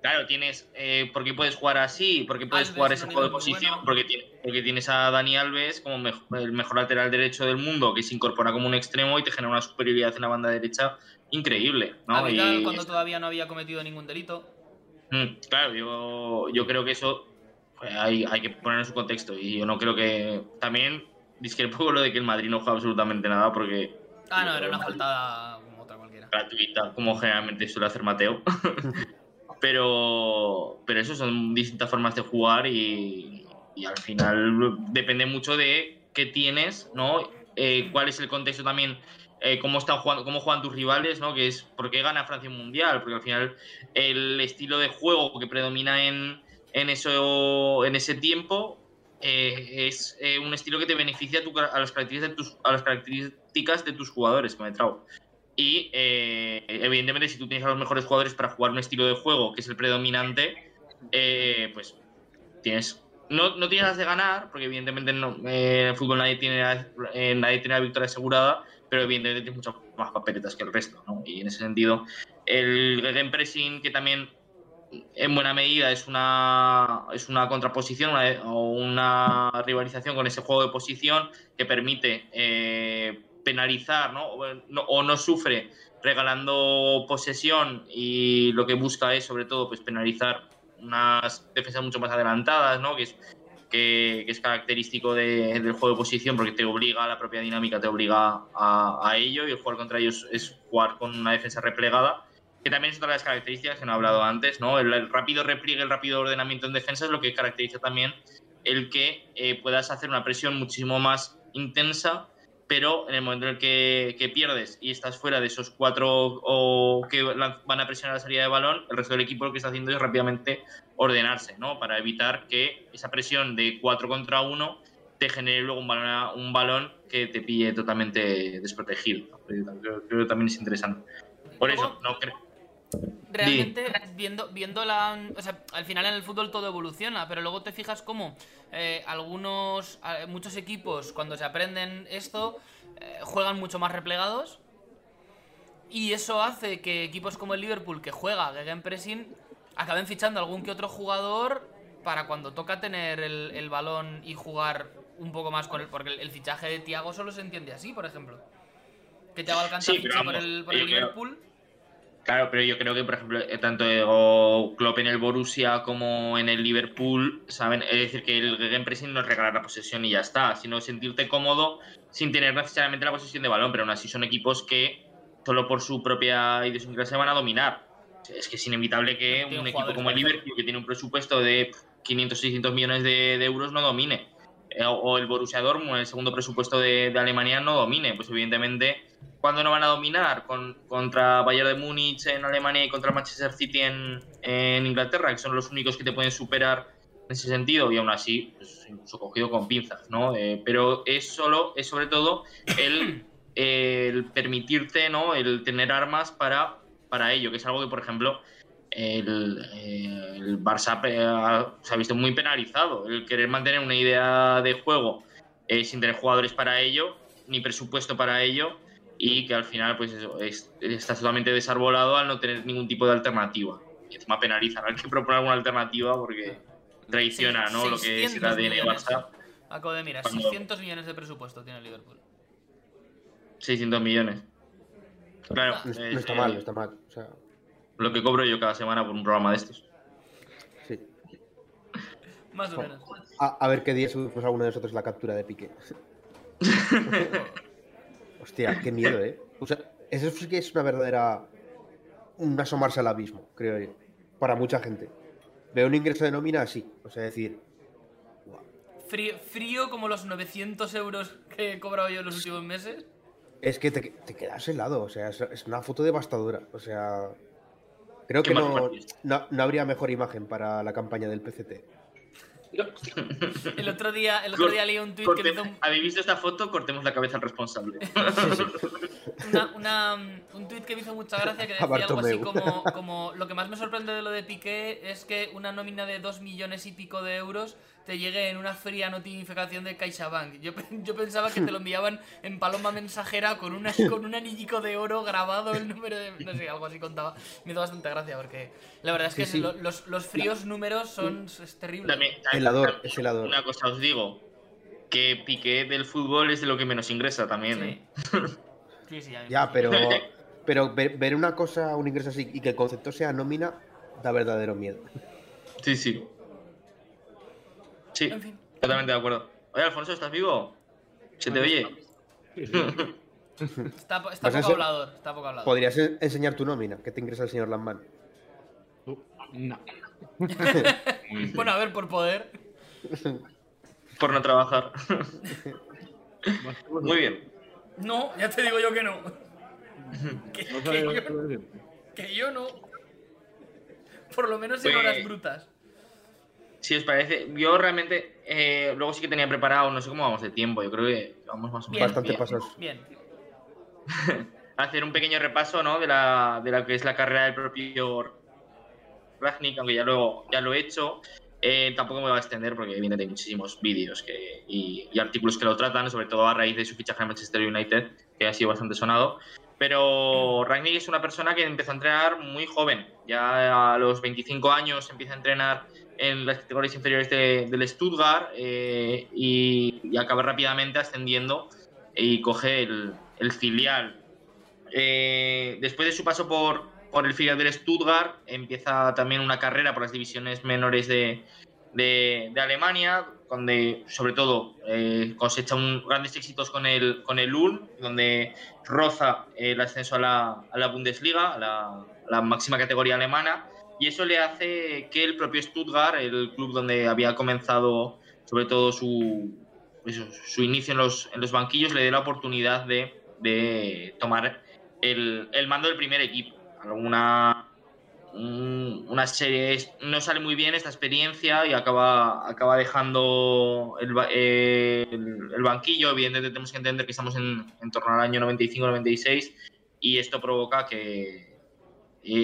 Claro, tienes. Eh, ¿Por qué puedes jugar así? ¿Por qué puedes Alves jugar ese juego de posición? bueno. Porque, tiene- porque tienes a Dani Alves como el mejor lateral derecho del mundo, que se incorpora como un extremo y te genera una superioridad en la banda derecha increíble. ¿no? Y- cuando todavía no había cometido ningún delito. Mm, claro, yo, yo creo que eso pues, hay, hay que poner en su contexto. Y yo no creo que. También discrepo lo de que el Madrid no juega absolutamente nada porque Ah, no, era una faltada. Gratuita, como generalmente suele hacer Mateo. [LAUGHS] pero, pero eso son distintas formas de jugar y, y al final depende mucho de qué tienes, ¿no? Eh, cuál es el contexto también, eh, cómo están jugando, cómo juegan tus rivales, ¿no? Que es por qué gana Francia un mundial, porque al final el estilo de juego que predomina en, en eso, en ese tiempo eh, es eh, un estilo que te beneficia a, tu- a las características de tus, a las características de tus jugadores, me trago. Y eh, evidentemente, si tú tienes a los mejores jugadores para jugar un estilo de juego que es el predominante, eh, pues tienes. No, no tienes las de ganar, porque evidentemente no, eh, en el fútbol nadie tiene, nadie tiene la victoria asegurada, pero evidentemente tienes muchas más papeletas que el resto. ¿no? Y en ese sentido, el gegenpressing, que también en buena medida es una, es una contraposición o una rivalización con ese juego de posición que permite penalizar ¿no? O, no- o no sufre regalando posesión y lo que busca es sobre todo pues penalizar unas defensas mucho más adelantadas, ¿no? que, es, que, que es característico de- del juego de posición porque te obliga, la propia dinámica te obliga a, a ello y el jugar contra ellos es jugar con una defensa replegada que también es otra de las características que no he hablado antes, ¿no? El, el rápido repliegue, el rápido ordenamiento en defensa es lo que caracteriza también el que eh, puedas hacer una presión muchísimo más intensa, pero en el momento en el que, que pierdes y estás fuera de esos cuatro o que van a presionar la salida de balón, el resto del equipo lo que está haciendo es rápidamente ordenarse, ¿no? Para evitar que esa presión de 4 contra 1 te genere luego un balón, un balón que te pille totalmente desprotegido. creo que también es interesante. Por eso, no creo. Realmente, viendo, viendo la. O sea, al final en el fútbol todo evoluciona, pero luego te fijas cómo eh, algunos. eh, muchos equipos, cuando se aprenden esto, eh, juegan mucho más replegados. Y eso hace que equipos como el Liverpool, que juega Gegenpressing, acaben fichando algún que otro jugador para cuando toca tener el, el balón y jugar un poco más con él. Porque el, el fichaje de Thiago solo se entiende así, por ejemplo. Que Thiago Alcántara Sí, ficha por el, por el yo creo- Liverpool. Claro, pero yo creo que, por ejemplo, eh, tanto Klopp en el Borussia como en el Liverpool, ¿saben? Es decir, que el Gegenpressing no es regalar la posesión y ya está, sino sentirte cómodo sin tener necesariamente la posesión de balón, pero aún así son equipos que solo por su propia idiosincrasia van a dominar. Es que es inevitable que un equipo como el. Liverpool, que tiene un presupuesto de 500, 600 millones de, de euros, no domine. Eh, o- o el Borussia Dortmund, el segundo presupuesto de, de Alemania, no domine. Pues evidentemente, ¿cuándo no van a dominar? Con, contra Bayern de Múnich en Alemania y contra Manchester City en, en Inglaterra, que son los únicos que te pueden superar en ese sentido, y aún así, pues, incluso cogido con pinzas, ¿no? Eh, pero es solo, es sobre todo el, [COUGHS] el permitirte, ¿no? El tener armas para, para ello, que es algo que, por ejemplo, el, eh, el Barça ha- se ha visto muy penalizado. El querer mantener una idea de juego eh, sin tener jugadores para ello, ni presupuesto para ello, y que al final pues eso, es- está totalmente desarbolado al no tener ningún tipo de alternativa. Y encima penalizan al que propone alguna alternativa porque traiciona ¿no? lo que es el 600 ADN millones. Barça. Acabo de mirar, Cuando- 600 millones de presupuesto tiene el Liverpool. 600 millones. Claro, Ah. No, es- no es, está mal, no está mal. O sea, lo que cobro yo cada semana por un programa de estos. sí. Más o menos. A, a ver qué día subimos alguno de nosotros la captura de Piqué. [LAUGHS] [LAUGHS] Hostia, qué miedo, ¿eh? O sea, eso sí que es una verdadera. Un asomarse al abismo, creo yo. Para mucha gente. Veo un ingreso de nómina así. O sea, decir. Frío, frío como los 900 euros que he cobrado yo en los últimos meses. Es que te, te quedas helado. O sea, es, una foto devastadora. O sea. Creo que no, no, no habría mejor imagen para la campaña del PCT. [LAUGHS] El otro día, el otro día leí un tweet que me hizo un, ¿Habéis visto esta foto? Cortemos la cabeza al responsable. [LAUGHS] una- una, un tuit que me hizo mucha gracia que [LAUGHS] decía algo así como, como lo que más me sorprende de lo de Piqué es que una nómina de 2 millones y pico de euros te llegue en una fría notificación de CaixaBank. Yo, yo pensaba que te lo enviaban en paloma mensajera con, una, con un anillico de oro grabado el número de... No sé, algo así contaba. Me hizo bastante gracia porque la verdad es que Sí, sí. lo- los, los fríos números son... es terrible. También- también- Helador, es helador. Una cosa os digo, que Piqué del fútbol es de lo que menos ingresa también. Sí. ¿eh? Sí, sí, a mí Ya, me- pero. [LAUGHS] Pero ver, ver una cosa, un ingreso así y que el concepto sea nómina, da verdadero miedo. Sí, sí. Sí, En fin. totalmente de acuerdo. Oye, Alfonso, ¿estás vivo? ¿Se te oye? Sí, sí. [LAUGHS] Está, poco hablador, está poco hablador. ¿Podrías en- enseñar tu nómina? que te ingresa el señor Lambán? Tú, No. [LAUGHS] Bueno, a ver, por poder. Por no trabajar. Muy bien. No, ya te digo yo que no. [LAUGHS] que, yo, que yo no. Por lo menos en Pues- horas brutas. Si os parece, yo realmente eh, luego sí que tenía preparado, no sé cómo vamos de tiempo, yo creo que vamos más o menos. Bastante bien. pasos. [LAUGHS] Bien. hacer un pequeño repaso ¿no? de, la, de la que es la carrera del propio Ragnick, aunque ya lo, ya lo he hecho. Eh, tampoco me voy a extender porque evidentemente hay muchísimos vídeos que, y, y artículos que lo tratan, sobre todo a raíz de su fichaje en Manchester United, que ha sido bastante sonado. Pero Ragnick es una persona que empezó a entrenar muy joven. Ya a los 25 años empieza a entrenar en las categorías inferiores de- del Stuttgart eh, y, y acaba rápidamente ascendiendo y coge el, el filial. Eh, después de su paso por, por el filial del Stuttgart, empieza también una carrera por las divisiones menores de, de- de Alemania, donde sobre todo eh, cosecha un- grandes éxitos con el, con el Ulm, donde roza el ascenso a la, a la Bundesliga, a la, a la máxima categoría alemana, y eso le hace que el propio Stuttgart, el club donde había comenzado sobre todo su, su inicio en los, en los banquillos, le dé la oportunidad de, de tomar el, el mando del primer equipo. Alguna un- una serie no sale muy bien esta experiencia y acaba, acaba dejando el- el banquillo. Evidentemente tenemos que entender que estamos en, en torno al año 95-96 y esto provoca que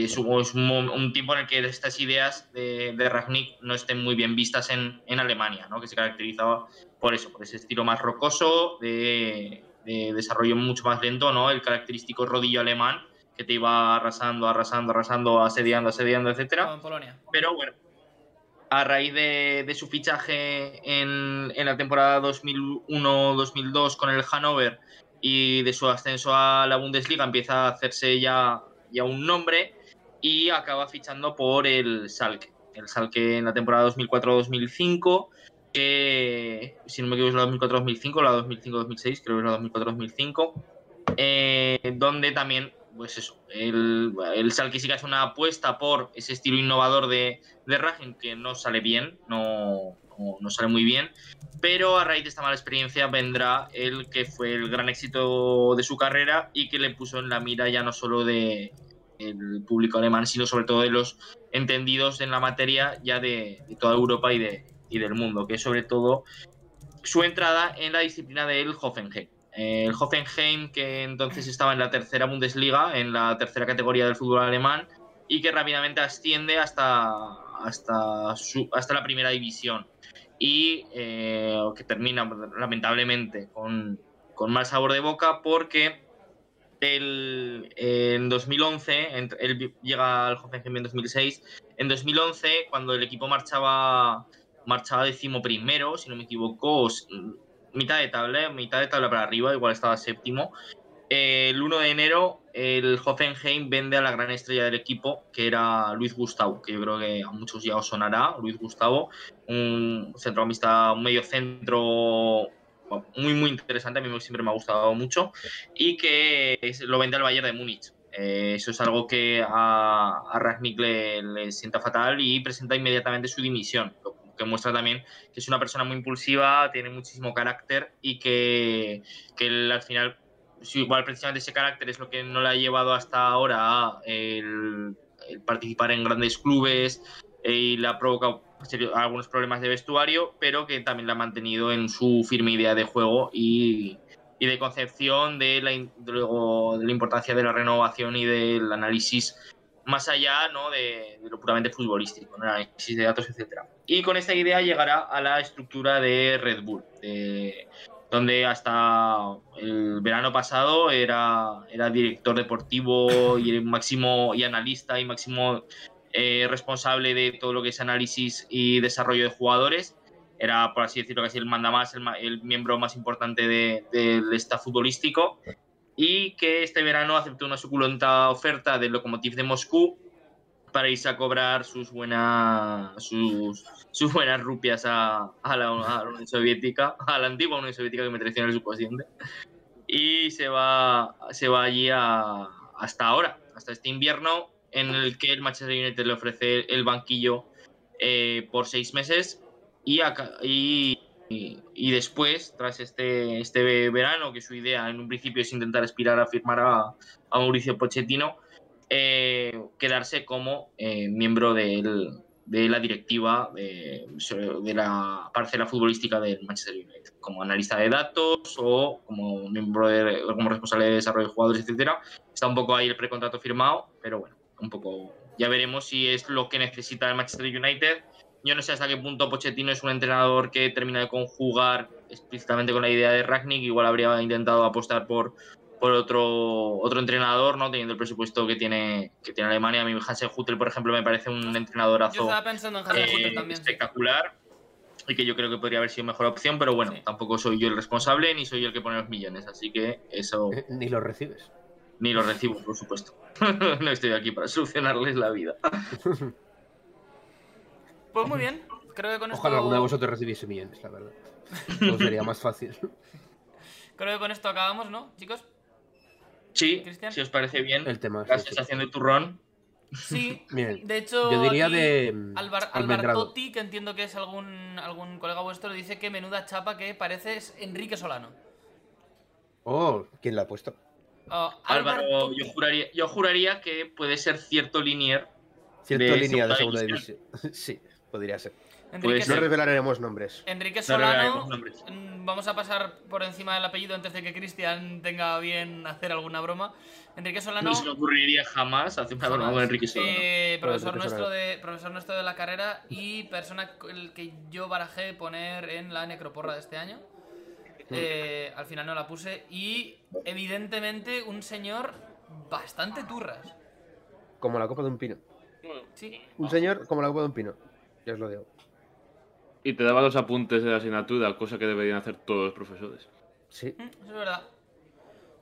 es, un, es un mo- un tiempo en el que estas ideas de, de Ragnick no estén muy bien vistas en, en Alemania, ¿no? que se caracterizaba por eso, por ese estilo más rocoso, de, de desarrollo mucho más lento, ¿no? el característico rodillo alemán que te iba arrasando, arrasando, arrasando, asediando, asediando, Polonia. pero bueno, a raíz de, de su fichaje en, en la temporada 2001-2002 con el Hannover y de su ascenso a la Bundesliga empieza a hacerse ya, ya un nombre y acaba fichando por el Salke. El Salke en la temporada 2004-2005, que si no me equivoco es la 2004-2005, la 2005-2006, creo que es la 2004-2005, eh, donde también, pues eso, el, el Salke sí que hace una apuesta por ese estilo innovador de, de Raging que no sale bien, no, no, no sale muy bien, pero a raíz de esta mala experiencia vendrá el que fue el gran éxito de su carrera y que le puso en la mira ya no solo de el público alemán, sino sobre todo de los entendidos en la materia ya de, toda Europa y, de, y del mundo, que es sobre todo su entrada en la disciplina del Hoffenheim. El Hoffenheim, que entonces estaba en la tercera Bundesliga, en la tercera categoría del fútbol alemán, y que rápidamente asciende hasta, hasta, su- hasta la primera división. Y eh, que termina, lamentablemente, con, con mal sabor de boca porque Él, en 2011, en- él llega al Hoffenheim en 2006. En 2011, cuando el equipo marchaba, marchaba decimoprimero, si no me equivoco, mitad de tabla, mitad de tabla para arriba, igual estaba séptimo. El 1 de enero, el Hoffenheim vende a la gran estrella del equipo, que era Luis Gustavo, que yo creo que a muchos ya os sonará. Luis Gustavo, un centrocampista, un medio centro muy, muy interesante, a mí siempre me ha gustado mucho, y que lo vende al Bayern de Múnich. Eh, eso es algo que a, a Ragnick le, le sienta fatal y presenta inmediatamente su dimisión, lo que muestra también que es una persona muy impulsiva, tiene muchísimo carácter y que, que al final, igual precisamente ese carácter es lo que no le ha llevado hasta ahora a participar en grandes clubes eh, y le ha provocado algunos problemas de vestuario, pero que también la ha mantenido en su firme idea de juego y, de concepción de la, luego, de la importancia de la renovación y del análisis más allá ¿no? de, lo puramente futbolístico, ¿no? análisis de datos, etcétera. Y con esta idea llegará a la estructura de Red Bull, donde hasta el verano pasado era, era director deportivo y máximo y analista y máximo eh, responsable de todo lo que es análisis y desarrollo de jugadores. Era, por así decirlo, casi el manda más, el, el miembro más importante de- del staff futbolístico. Y que este verano aceptó una suculenta oferta del Lokomotiv de Moscú para irse a cobrar sus buenas, sus, sus buenas rupias a, a la, a la Unión Soviética, a la antigua Unión Soviética que me traiciona el subconsciente. Y se va, se va allí a- hasta ahora, hasta este invierno, en el que el Manchester United le ofrece el banquillo eh, por seis meses y, y, y- y después, tras este, este verano, que su idea en un principio es intentar aspirar a firmar a, a Mauricio Pochettino, eh, quedarse como eh, miembro de la directiva de, de la parcela futbolística del Manchester United, como analista de datos o como miembro de, como responsable de desarrollo de jugadores, etcétera. Está un poco ahí el precontrato firmado, pero bueno, un poco ya veremos si es lo que necesita el Manchester United. Yo no sé hasta qué punto Pochettino es un entrenador que termina de conjugar explícitamente con la idea de Ragnick. Igual habría intentado apostar por, por otro, otro entrenador, ¿no? Teniendo el presupuesto que tiene, que tiene Alemania. A mí Hansen Hutel, por ejemplo, me parece un Yo entrenadorazo estaba pensando en Hansen eh, sí. espectacular y que yo creo que podría haber sido mejor opción, pero bueno, Sí. tampoco soy yo el responsable ni soy yo el que pone los millones, así que eso Eh, Ni lo recibes. ni lo recibo, por supuesto. [LAUGHS] no estoy aquí para solucionarles la vida. [LAUGHS] Pues muy bien. Creo que con esto. Ojalá alguno de vosotros recibiese millones, la verdad. [LAUGHS] Todo sería más fácil. Creo que con esto acabamos, ¿no, chicos? Sí, Cristian. si os parece bien, El tema. la sí, sí. sensación de turrón. Sí. [LAUGHS] Bien. De hecho, Yo diría aquí de, mm, Alvar. Albertotti, que entiendo que es algún, algún colega vuestro, dice que menuda chapa que parece es Enrique Solano. Oh, ¿quién la ha puesto? Oh, Álvaro, yo juraría, yo juraría que puede ser cierto linier. Cierta De línea de segunda segunda división. [LAUGHS] sí, podría ser. Enrique, Pues No revelaremos nombres. Enrique No Solano. nombres. mm, Vamos a pasar por encima del apellido antes de que Cristian tenga bien hacer alguna broma. Enrique Solano. No se me ocurriría jamás hacer una broma con Enrique Solano. Eh, profesor, Enrique nuestro Solano. de, profesor nuestro de la carrera y persona el que yo barajé poner en la necroporra de este año. Eh, al final no la puse. Y evidentemente un señor bastante turras. Como la copa de un pino. Sí. Un señor como la copa de un pino. Ya os lo digo. Y te daba los apuntes de la asignatura, cosa que deberían hacer todos los profesores. Sí, Mm, Eso es verdad.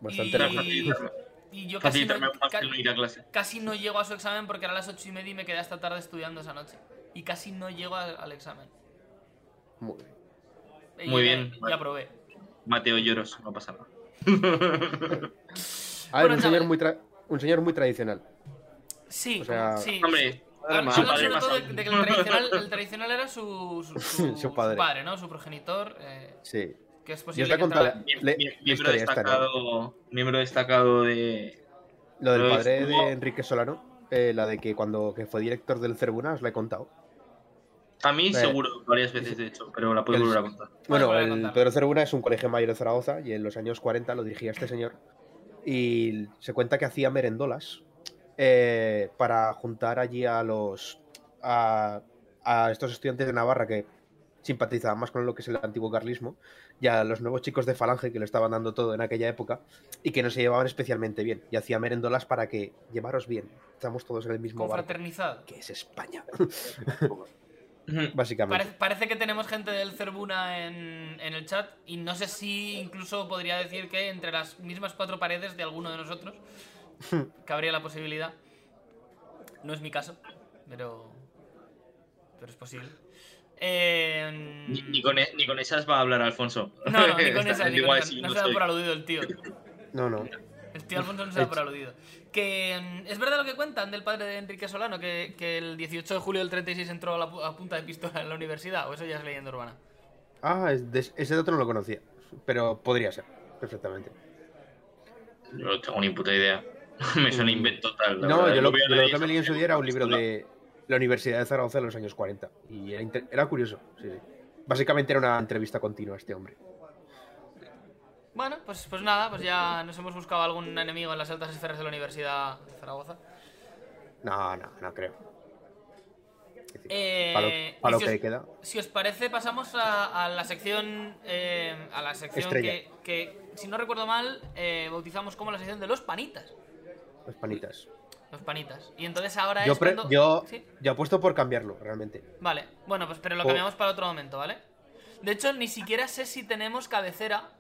bastante Y, y yo casi no, casi no llego a su examen porque era a las ocho y media y me quedé hasta tarde estudiando esa noche. Y casi no llego al, al examen. Muy bien. Y Muy llegué bien. Y aprobé. Mateo Lloros, no pasa nada. A ver, Bueno, un señor, chavales. muy tra- un señor muy tradicional. Sí, O sea, sí. Hombre, Su padre todo de, aún. de que el tradicional, el tradicional era su, su, [LAUGHS] su- Su padre. su padre, ¿no? Su progenitor. eh, Sí. que es Yo os posible que Le- miembro destacado, miembro destacado de. Lo del padre de Enrique Solano, eh, la de que cuando que fue director del Cervuna, os la he contado. A mí Eh, seguro, varias veces de hecho, pero la puedo el- volver a contar. Bueno, el. Pedro Cervuna es un colegio mayor de Zaragoza y en los años 40 lo dirigía este señor. Y se cuenta que hacía merendolas eh, para juntar allí a los. A, a estos estudiantes de Navarra que simpatizaban más con lo que es el antiguo carlismo, y a los nuevos chicos de Falange que lo estaban dando todo en aquella época y que no se llevaban especialmente bien. Y hacía merendolas para que llevaros bien. Estamos todos en el mismo barco, que es España, [LAUGHS] [LAUGHS] básicamente. Parece, parece que tenemos gente del Cerbuna en, en el chat y no sé si incluso podría decir que entre las mismas cuatro paredes de alguno de nosotros [LAUGHS] cabría la posibilidad. No es mi caso, pero, pero es posible. Eh, Ni, ni con, e- ni con esas va a hablar Alfonso. No, no, ni [LAUGHS] con Está esa, ni igual con esa. si No no se da por aludido el tío. No, no. El tío Alfonso no se da por aludido. Que mm, es verdad lo que cuentan del padre de Enrique Solano, que, que el 18 de julio del 36 entró a, la a punta de pistola en la universidad, o eso ya es leyenda urbana. Ah, es de- ese dato no lo conocía, pero podría ser, perfectamente. No tengo ni puta idea. [LAUGHS] Me suena invento total. la No, verdad. yo lo, que me leí en su día era un libro de la Universidad de Zaragoza en los años 40. Y era, inter- era curioso, sí, sí. Básicamente era una entrevista continua a este hombre. Bueno, pues, pues nada, pues ya nos hemos buscado algún enemigo en las altas esferas de la Universidad de Zaragoza. No, no, no creo. Decir, Eh, para lo, y para lo si que os- queda. Si os parece, pasamos a, a la sección. eh, a la sección que, que, si no recuerdo mal, eh, bautizamos como la sección de los panitas. Los panitas. Los panitas. Y entonces ahora Yo, es pre- cuando- yo, ¿Sí? yo apuesto por cambiarlo, realmente. Vale, bueno, pues pero lo O- cambiamos para otro momento, ¿vale? De hecho, ni siquiera sé si tenemos cabecera.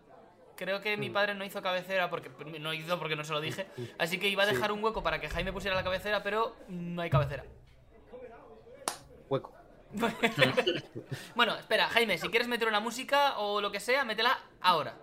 Creo que Mm. mi padre no hizo cabecera porque no hizo porque no se lo dije. Así que iba a dejar un hueco para que Jaime pusiera la cabecera, pero no hay cabecera. Hueco. [LAUGHS] bueno, espera, Jaime, si quieres meter una música o lo que sea, métela ahora.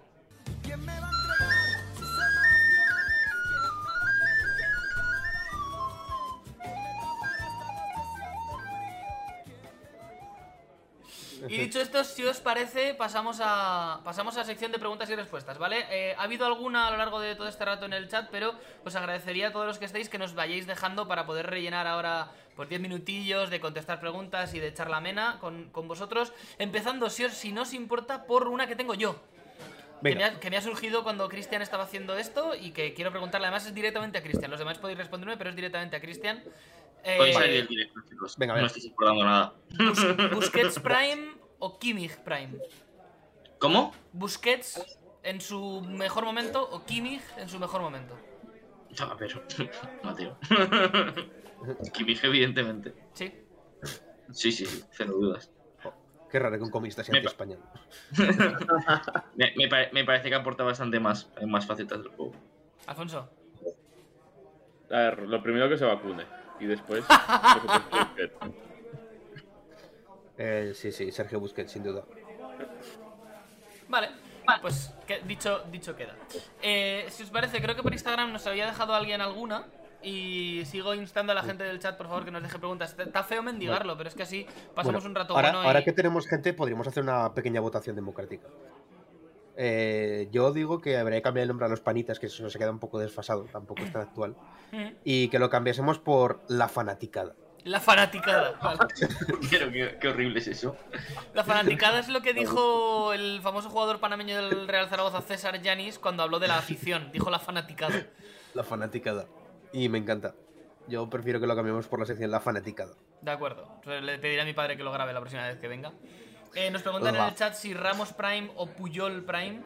Y dicho esto, si os parece, pasamos a, pasamos a la sección de preguntas y respuestas, ¿vale? Eh, ha habido alguna a lo largo de todo este rato en el chat, pero os agradecería a todos los que estéis que nos vayáis dejando para poder rellenar ahora por 10 minutillos de contestar preguntas y de echar la amena con, con vosotros. Empezando, si, os, si no os importa, por una que tengo yo. Que me, ha, que me ha surgido cuando Cristian estaba haciendo esto y que quiero preguntarle, además es directamente a Cristian. Los demás podéis responderme, pero es directamente a Cristian. Eh, Podéis salir del directo, chicos. Venga, no estáis acordando nada. Bus- [LAUGHS] Busquets Prime o Kimmich Prime. ¿Cómo? Busquets en su mejor momento o Kimmich en su mejor momento. A ver, Mateo. Kimmich, evidentemente. Sí. Sí, sí, sí, cero dudas. Qué raro que un comista sea anti-español. [LAUGHS] Me, me pare- me parece que aporta bastante más en más facetas del juego. Alfonso. A ver, lo primero que se vacune. Y después. [LAUGHS] Eh, sí, sí, Sergio Busquets, sin duda. Vale. Pues que- dicho, dicho queda. Eh, si os parece, creo que por Instagram nos había dejado alguien alguna. Y sigo instando a la gente del chat, por favor, que nos deje preguntas. Está feo mendigarlo, pero es que así pasamos Bueno, un rato ahora, bueno. y- ahora que tenemos gente, podríamos hacer una pequeña votación democrática. Eh, yo digo que habría que cambiar el nombre a los panitas, que eso se queda un poco desfasado, tampoco es tan actual. Y que lo cambiásemos por la fanaticada. La fanaticada. vale. [LAUGHS] Pero qué, qué horrible es eso. La fanaticada es lo que dijo el famoso jugador panameño del Real Zaragoza, César Yanis, cuando habló de la afición. Dijo la fanaticada. La fanaticada. Y me encanta. Yo prefiero que lo cambiemos por la sección La fanaticada. De acuerdo. Pues Le pediré a mi padre que lo grabe la próxima vez que venga. Eh, nos preguntan en Va. el chat si Ramos Prime o Puyol Prime.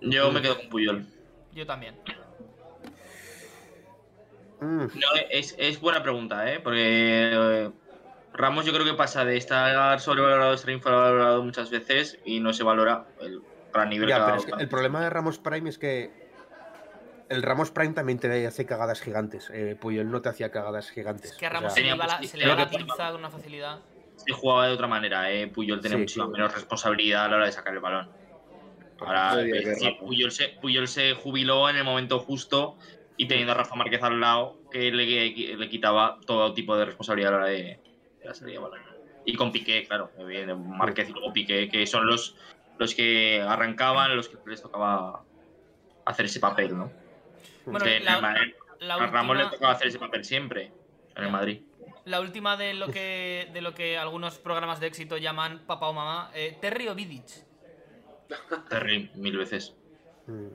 Yo me quedo con Puyol. Yo también. Mm, No, es, es buena pregunta, ¿eh? Porque eh, Ramos yo creo que pasa de estar sobrevalorado a estar infravalorado muchas veces y no se valora el gran nivel que ya, pero es que el problema de Ramos Prime es que el Ramos Prime también te hace cagadas gigantes. Eh, Puyol no te hacía cagadas gigantes. Es que a O Ramos sea, se le va la, se le va la pinza con una facilidad. Se jugaba de otra manera, ¿eh? Puyol tenía Sí, muchísima sí. menos responsabilidad a la hora de sacar el balón. Ahora, No diría es que decir, Rafa. Puyol, se, Puyol se jubiló en el momento justo y teniendo a Rafa Márquez al lado, que le, le quitaba todo tipo de responsabilidad a la hora de, de la salida de balón. Y con Piqué, claro, Márquez y luego Piqué, que son los, los que arrancaban, los que les tocaba hacer ese papel, ¿no? Bueno, Que la, en Madrid- la a Ramos le tocaba hacer ese papel siempre en el. Madrid. la última de lo que de lo que algunos programas de éxito llaman papá o mamá, eh, Terry o Vidic. Terry, mil veces. mm,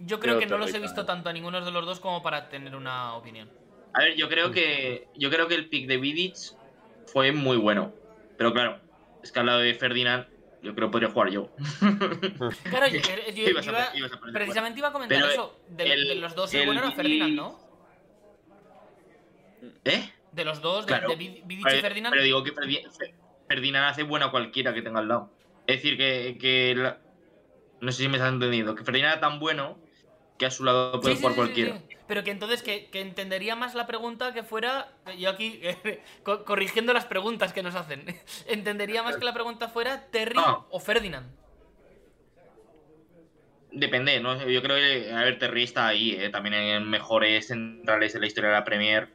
Yo creo Creo que no los he visto también. tanto a ninguno de los dos como para tener una opinión. A ver, yo creo que yo creo que el pick de Vidic fue muy bueno. Pero claro, es que al lado de Ferdinand, yo creo que podría jugar yo. [LAUGHS] Claro, [LAUGHS] yo, yo- Ibas a- ibas precisamente iba a comentar Pero eso. De, el- de los dos, el el bueno era Ferdinand, ¿no? ¿Eh? De los dos, de, Claro. de Vidic y Pero, Ferdinand. pero digo que Ferdi- Fe- Ferdinand hace buena cualquiera que tenga al lado. Es decir, que. que la- No sé si me estás entendiendo. Que Ferdinand era tan bueno que a su lado puede Sí, sí, jugar sí, sí, cualquiera. Pero que entonces que, que entendería más la pregunta que fuera. Yo aquí [LAUGHS] co- corrigiendo las preguntas que nos hacen. [LAUGHS] entendería más que la pregunta fuera Terry Ah. o Ferdinand. Depende, ¿no? Yo creo que, a ver, Terry está ahí, ¿eh? también en mejores centrales de la historia de la Premier,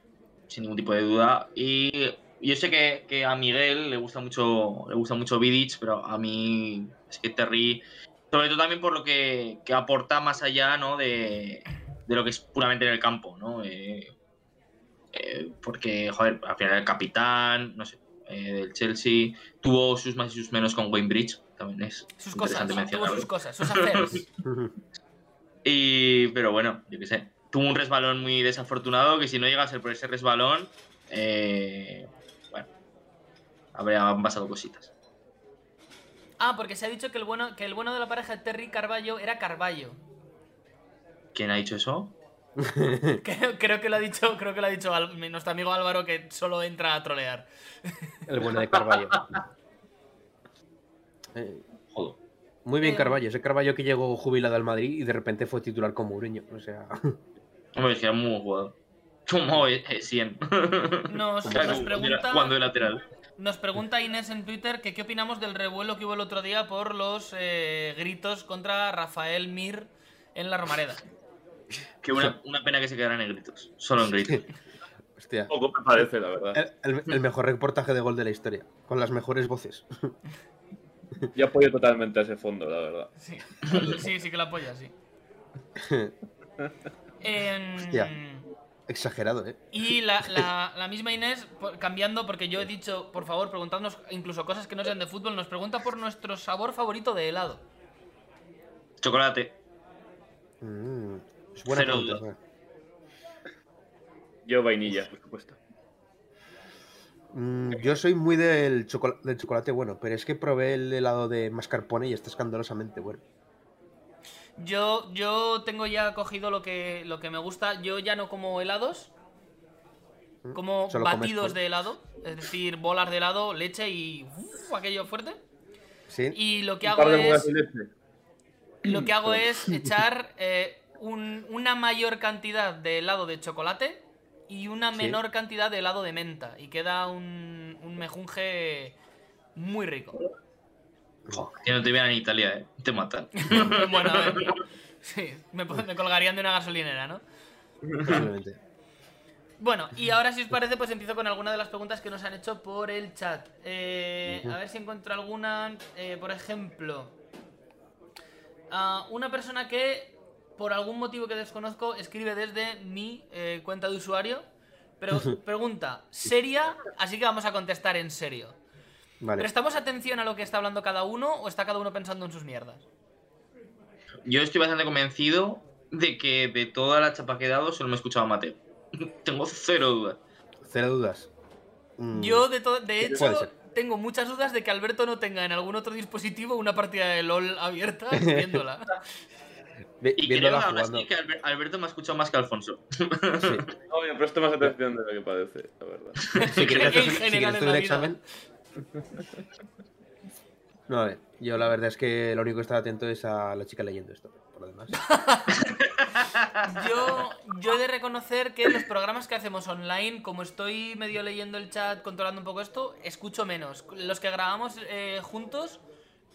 sin ningún tipo de duda. Y yo sé que, que a Miguel le gusta mucho le gusta mucho Vidic, pero a mí es que Terry, sobre todo también por lo que, que aporta más allá, ¿no? De, de lo que es puramente en el campo, ¿no? Eh, eh, porque, joder, al final el capitán, no sé, eh, del Chelsea, tuvo sus más y sus menos con Wayne Bridge, también es Sus cosas. interesante Tuvo mencionarlo. sus cosas, sus affairs. [LAUGHS] [LAUGHS] Y, pero bueno, yo qué sé. Tuvo un resbalón muy desafortunado que si no llega a ser por ese resbalón, eh, bueno, habrían pasado cositas. Ah, porque se ha dicho que el bueno, que el bueno de la pareja de Terry Carballo era Carballo. ¿Quién ha dicho eso? [LAUGHS] Creo, creo que lo ha dicho, creo que lo ha dicho Al- nuestro amigo Álvaro que solo entra a trolear. El bueno de Carballo. Eh, Joder. muy bien Eh, Carballo, ese Carballo que llegó jubilado al Madrid y de repente fue titular con Mourinho. O sea, Hombre, es que era muy buen jugador. Como eh, eh, 100. Nos, Claro, nos pregunta, de lateral. nos pregunta Inés en Twitter que qué opinamos del revuelo que hubo el otro día por los eh, gritos contra Rafael Mir en la Romareda. Que una, [LAUGHS] una pena que se quedaran en gritos. Solo en gritos. [LAUGHS] hostia. Poco me parece, la verdad. El, el- el mejor reportaje de gol de la historia, con las mejores voces. [LAUGHS] Yo apoyo totalmente a ese fondo, la verdad. Sí, sí, sí que lo apoya, sí. En- Hostia. Exagerado, ¿eh? Y la, la- la misma Inés, cambiando, porque yo he dicho, por favor, preguntadnos incluso cosas que no sean de fútbol, nos pregunta por nuestro sabor favorito de helado. Chocolate. Mm, buena Cero pregunta, duda. Yo vainilla, por supuesto. Mm, yo soy muy del, chocola- del chocolate bueno, pero es que probé el helado de mascarpone y está escandalosamente bueno. Yo, yo tengo ya cogido lo que, lo que me gusta. Yo ya no como helados, como Solo comes batidos de helado, es decir, bolas de helado, leche y uf, aquello fuerte. ¿Sí? Y lo que Un hago es, lo que hago es echar eh, un- una mayor cantidad de helado de chocolate y una Sí. menor cantidad de helado de menta. Y queda un, un mejunje muy rico. Que no te vean en Italia, ¿eh? Te matan. [LAUGHS] bueno, a ver. Sí, me, me colgarían de una gasolinera, ¿no? Posiblemente. Bueno, y ahora si os parece, pues empiezo con alguna de las preguntas que nos han hecho por el chat. Eh, a ver si encuentro alguna. eh, por ejemplo, a una persona que, por algún motivo que desconozco, escribe desde mi eh, cuenta de usuario. Pero pregunta, seria, así que vamos a contestar en serio. Vale. ¿Prestamos atención a lo que está hablando cada uno o está cada uno pensando en sus mierdas? Yo estoy bastante convencido de que de toda la chapa que he dado solo me he escuchado a Mateo. [LAUGHS] Tengo cero dudas. Cero dudas. Mm, Yo, de, de hecho, tengo muchas dudas de que Alberto no tenga en algún otro dispositivo una partida de LOL abierta [LAUGHS] viéndola. Vi- Y creo que aún jugando. así que Alber- Alberto me ha escuchado más que Alfonso. [LAUGHS] Sí. [LAUGHS] Me presto más atención de lo que parece, la verdad. Si quieres [LAUGHS] En hacer, si general quieres en hacer un vida. examen. No, a ver, yo la verdad es que lo único que estaba atento es a la chica leyendo esto. Por lo demás. Yo, yo he de reconocer que los programas que hacemos online, como estoy medio leyendo el chat, controlando un poco esto, escucho menos. Los que grabamos eh, juntos,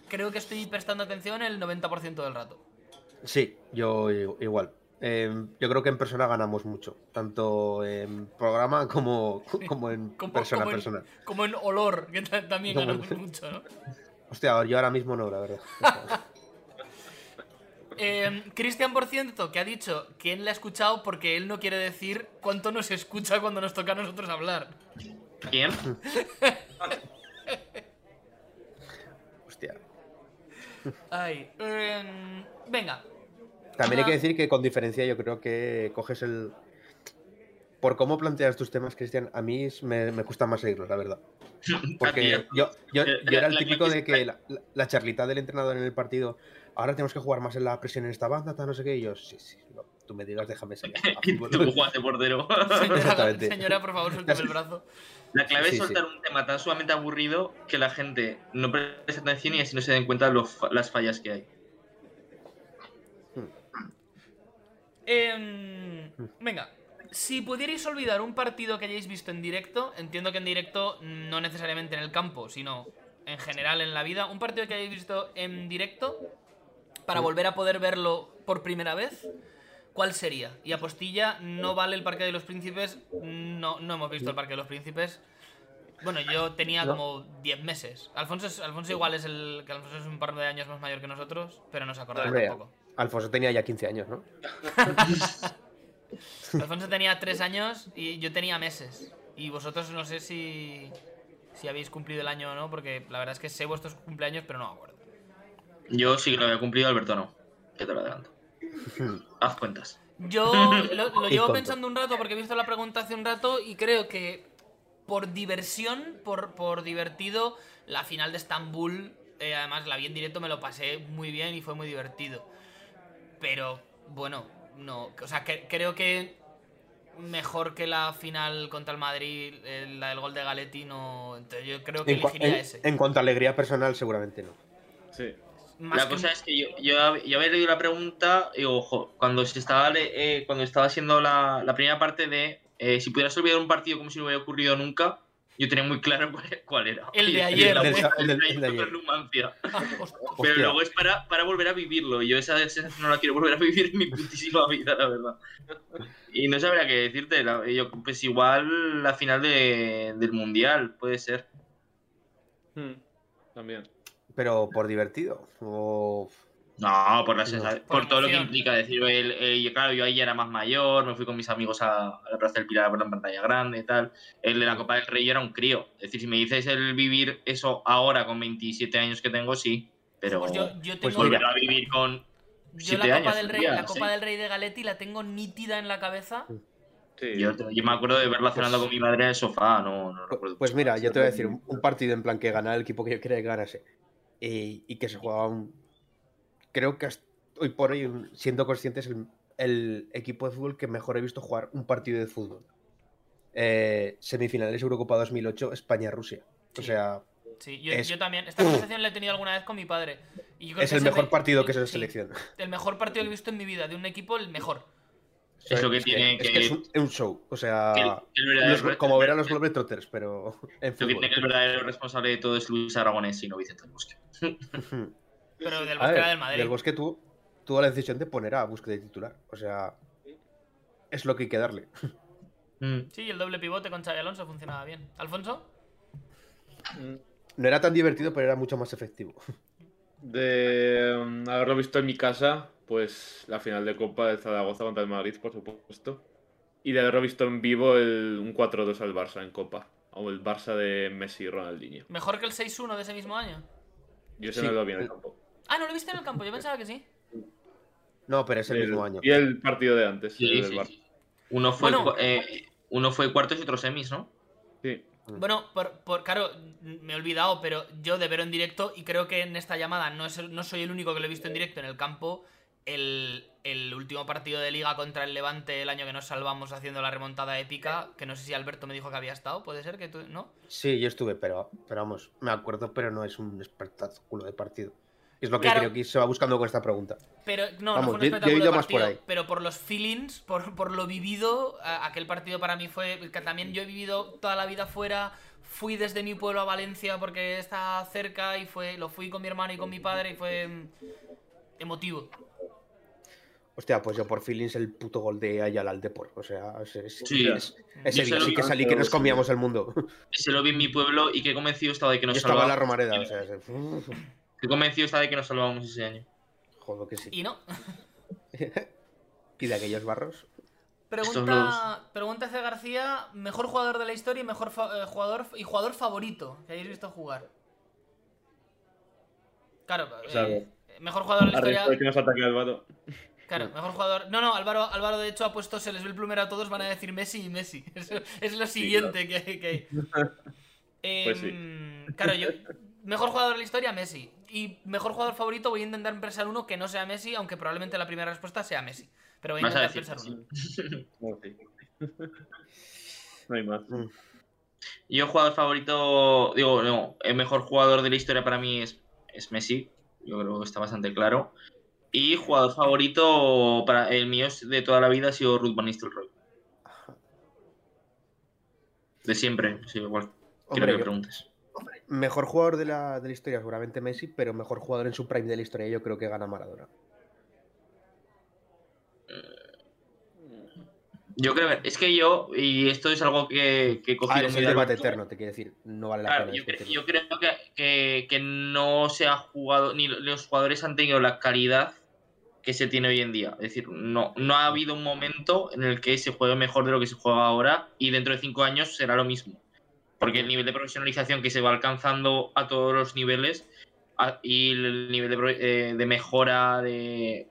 creo que estoy prestando atención el 90% del rato. Sí, yo i- igual. Eh, yo creo que en persona ganamos mucho, tanto en programa [LAUGHS] como, como en Como, persona como en- persona. como en olor, que ta- también Como- ganamos [LAUGHS] mucho, ¿no? Hostia, yo ahora mismo no, la verdad. Eh, Cristian, por cierto, que ha dicho que él le ha escuchado porque él no quiere decir cuánto nos escucha cuando nos toca a nosotros hablar. ¿Quién? Hostia. Ay, em, venga. También hay que decir que con diferencia yo creo que coges el. por cómo planteas tus temas, Cristian, a mí me, me cuesta más seguirlos, la verdad. [LAUGHS] Porque yo, yo, Eh, yo era el típico de que la, la- la charlita del entrenador en el partido, ahora tenemos que jugar más en la presión en esta banda, tal, no sé qué, y yo, sí, sí, no, tú me digas, déjame salir. a [LAUGHS] fútbol". Tú juegas de portero. [LAUGHS] Señora, Exactamente. señora, por favor, suélteme el brazo. La clave Sí, es soltar un tema tan sumamente aburrido que la gente no preste atención y así no se den cuenta fa- las fallas que hay. Em, venga, si pudierais olvidar un partido que hayáis visto en directo, entiendo que en directo no necesariamente en el campo, sino en general en la vida, un partido que hayáis visto en directo para volver a poder verlo por primera vez, ¿cuál sería? Y apostilla, no vale el Parque de los Príncipes, no, no hemos visto el Parque de los Príncipes. Bueno, yo tenía como 10 meses. Alfonso, es- Alfonso igual es el. que Alfonso es un par de años más mayor que nosotros, pero no se acordará Hombre, tampoco. Alfonso tenía ya 15 años, ¿no? [LAUGHS] Alfonso tenía tres años y yo tenía meses. Y vosotros no sé si, si habéis cumplido el año o no, porque la verdad es que sé vuestros cumpleaños, pero no me acuerdo. Yo sí que lo había cumplido, Alberto no. Que te lo adelanto. [LAUGHS] Haz cuentas. Yo [LAUGHS] lo, lo llevo pensando un rato porque he visto la pregunta hace un rato y creo que por diversión, por, por divertido, la final de Estambul, eh, además la vi en directo, me lo pasé muy bien y fue muy divertido. Pero bueno, no, o sea, que- creo que mejor que la final contra el Madrid, eh, la del gol de Galetti, no. Entonces yo creo que En, elegiría en- ese. en cuanto a alegría personal, seguramente no. Sí. Más la que- cosa es que yo, yo, yo había leído la pregunta y ojo, cuando se estaba le- eh, cuando estaba haciendo la, la primera parte de eh, si pudieras olvidar un partido como si no hubiera ocurrido nunca, yo tenía muy claro cuál, cuál era. El de ayer, el el el el de ayer. Ah. Pero luego es para, para volver a vivirlo. y Yo esa sensación no la quiero volver a vivir en mi putísima vida, la verdad. Y no sabría qué decirte. la- yo, pues igual la final de- del Mundial, puede ser. Hmm, También. Pero por divertido. O... No, por la sensación, Por por, todo lo que implica decir, el, el- yo, claro, yo ahí ya era más mayor, me fui con mis amigos a, a la Plaza del Pilar a ver la pantalla grande y tal. El de la Copa del Rey yo era un crío. Es decir, si me dices el vivir eso ahora con 27 años que tengo, sí. Pero Pues yo, yo Pues tengo. volver a vivir con Yo siete la Copa, años, del Rey, ya, la Copa sí. del Rey de Galetti la tengo nítida en la cabeza. Sí. Yo, yo me acuerdo de verla cenando con mi madre en el sofá, no, no recuerdo. Pues mira, yo te voy a decir un, un partido en plan que gana el equipo que yo quería que ganase. Y, y que se jugaba un. Creo que hoy por hoy, siendo consciente, es el, el equipo de fútbol que mejor he visto jugar un partido de fútbol. Eh, semifinales Eurocopa 2008, España-Rusia. O sea, Sí, yo, Es- yo también. Esta conversación la he tenido alguna vez con mi padre. Y yo creo es que el mejor me- partido que es la sí, selección. El mejor partido que he visto en mi vida. De un equipo, el mejor. Es lo que Es tiene es que- es un, es un show. O sea, Que el- el los- como ver a los Globetrotters, pero en Lo que tiene que el verdadero responsable de todo es Luis Aragonés y no Vicente Bosque. [LAUGHS] Pero del ver, Bosque era del Madrid. Del Bosque tuvo, tuvo la decisión de poner a Busque de titular. O sea, es lo que hay que darle. Mm. Sí, el doble pivote con Xavi Alonso funcionaba bien. ¿Alfonso? No era tan divertido, pero era mucho más efectivo. De mm, haberlo visto en mi casa, pues la final de Copa del Zaragoza contra el Madrid, por supuesto. Y de haberlo visto en vivo el, un 4-2 al Barça en Copa. O el Barça de Messi y Ronaldinho. ¿Mejor que el 6-1 de ese mismo año? Yo ese Sí. no lo vi en el campo. Ah, ¿no lo viste en el campo? Yo pensaba que sí. No, pero es el El- mismo año. Y el partido de antes, Sí, el del sí. Uno fue, Bueno. eh, uno fue cuartos y otro semis, ¿no? Sí. Bueno, por, por- claro, me he olvidado, pero yo de verlo en directo, y creo que en esta llamada no, es no soy el único que lo he visto en directo en el campo. El, el último partido de liga contra el Levante, el año que nos salvamos haciendo la remontada épica, que no sé si Alberto me dijo que había estado, puede ser que tú, ¿no? Sí, yo estuve, pero, pero vamos, me acuerdo, pero no es un espectáculo de partido. Es lo que Claro. creo que se va buscando con esta pregunta. Pero no, Vamos, no fue un yo- yo he espectáculo ido de más por partido, ahí. pero por los feelings, por, por lo vivido, a- aquel partido para mí fue que también yo he vivido toda la vida fuera, fui desde mi pueblo a Valencia porque está cerca y fue lo fui con mi hermano y con mi padre y fue mm, emotivo. Hostia, pues yo por feelings el puto gol de Ayala al Depor. O sea, es, es- Sí. es- ese Yo día sí que salí que nos comíamos el mundo. Se lo vi en mi pueblo y qué convencido estaba de que Yo nos estaba la. Romareda, o sea, es- Qué convencido estaba de que nos salvábamos ese año. joder que sí. Y no. [LAUGHS] Y de aquellos barros. Pregunta, pregunta C. García, mejor jugador de la historia y mejor eh, jugador y jugador favorito que hayáis visto jugar. Claro, O sea, eh, mejor jugador de la historia. que nos ataque al vato. Claro, mejor jugador. No, no, Álvaro, Álvaro de hecho ha puesto, se les ve el plumero a todos, van a decir Messi y Messi. [LAUGHS] Eso es lo siguiente que hay. Que [LAUGHS] hay. Pues sí. Em, Claro, yo. Mejor jugador de la historia, Messi. Y mejor jugador favorito, voy a intentar pensar uno que no sea Messi, aunque probablemente la primera respuesta sea Messi. Pero voy a a intentar decir pensar uno. [LAUGHS] No, sí. [LAUGHS] No hay más. Mm. Yo, jugador favorito, digo, no, el mejor jugador de la historia para mí es, es Messi. Yo creo que está bastante claro. Y jugador favorito para el mío de toda la vida ha sido Ruth Van Nistelrooy. De siempre, sí, igual. Quiero que yo- preguntes. Mejor jugador de la, de la historia, seguramente Messi, pero mejor jugador en su prime de la historia, yo creo que gana Maradona. Yo creo que es que yo, y esto es algo que, que he Ah, es el de debate eterno, te quiero decir. No vale la Claro, pena yo, cre- discutirlo. yo creo que, que- que no se ha jugado, ni los jugadores han tenido la calidad que se tiene hoy en día. Es decir, no, no ha habido un momento en el que se juegue mejor de lo que se juega ahora y dentro de cinco años será lo mismo. Porque el nivel de profesionalización que se va alcanzando a todos los niveles a- y el nivel de, pro- eh, de mejora de,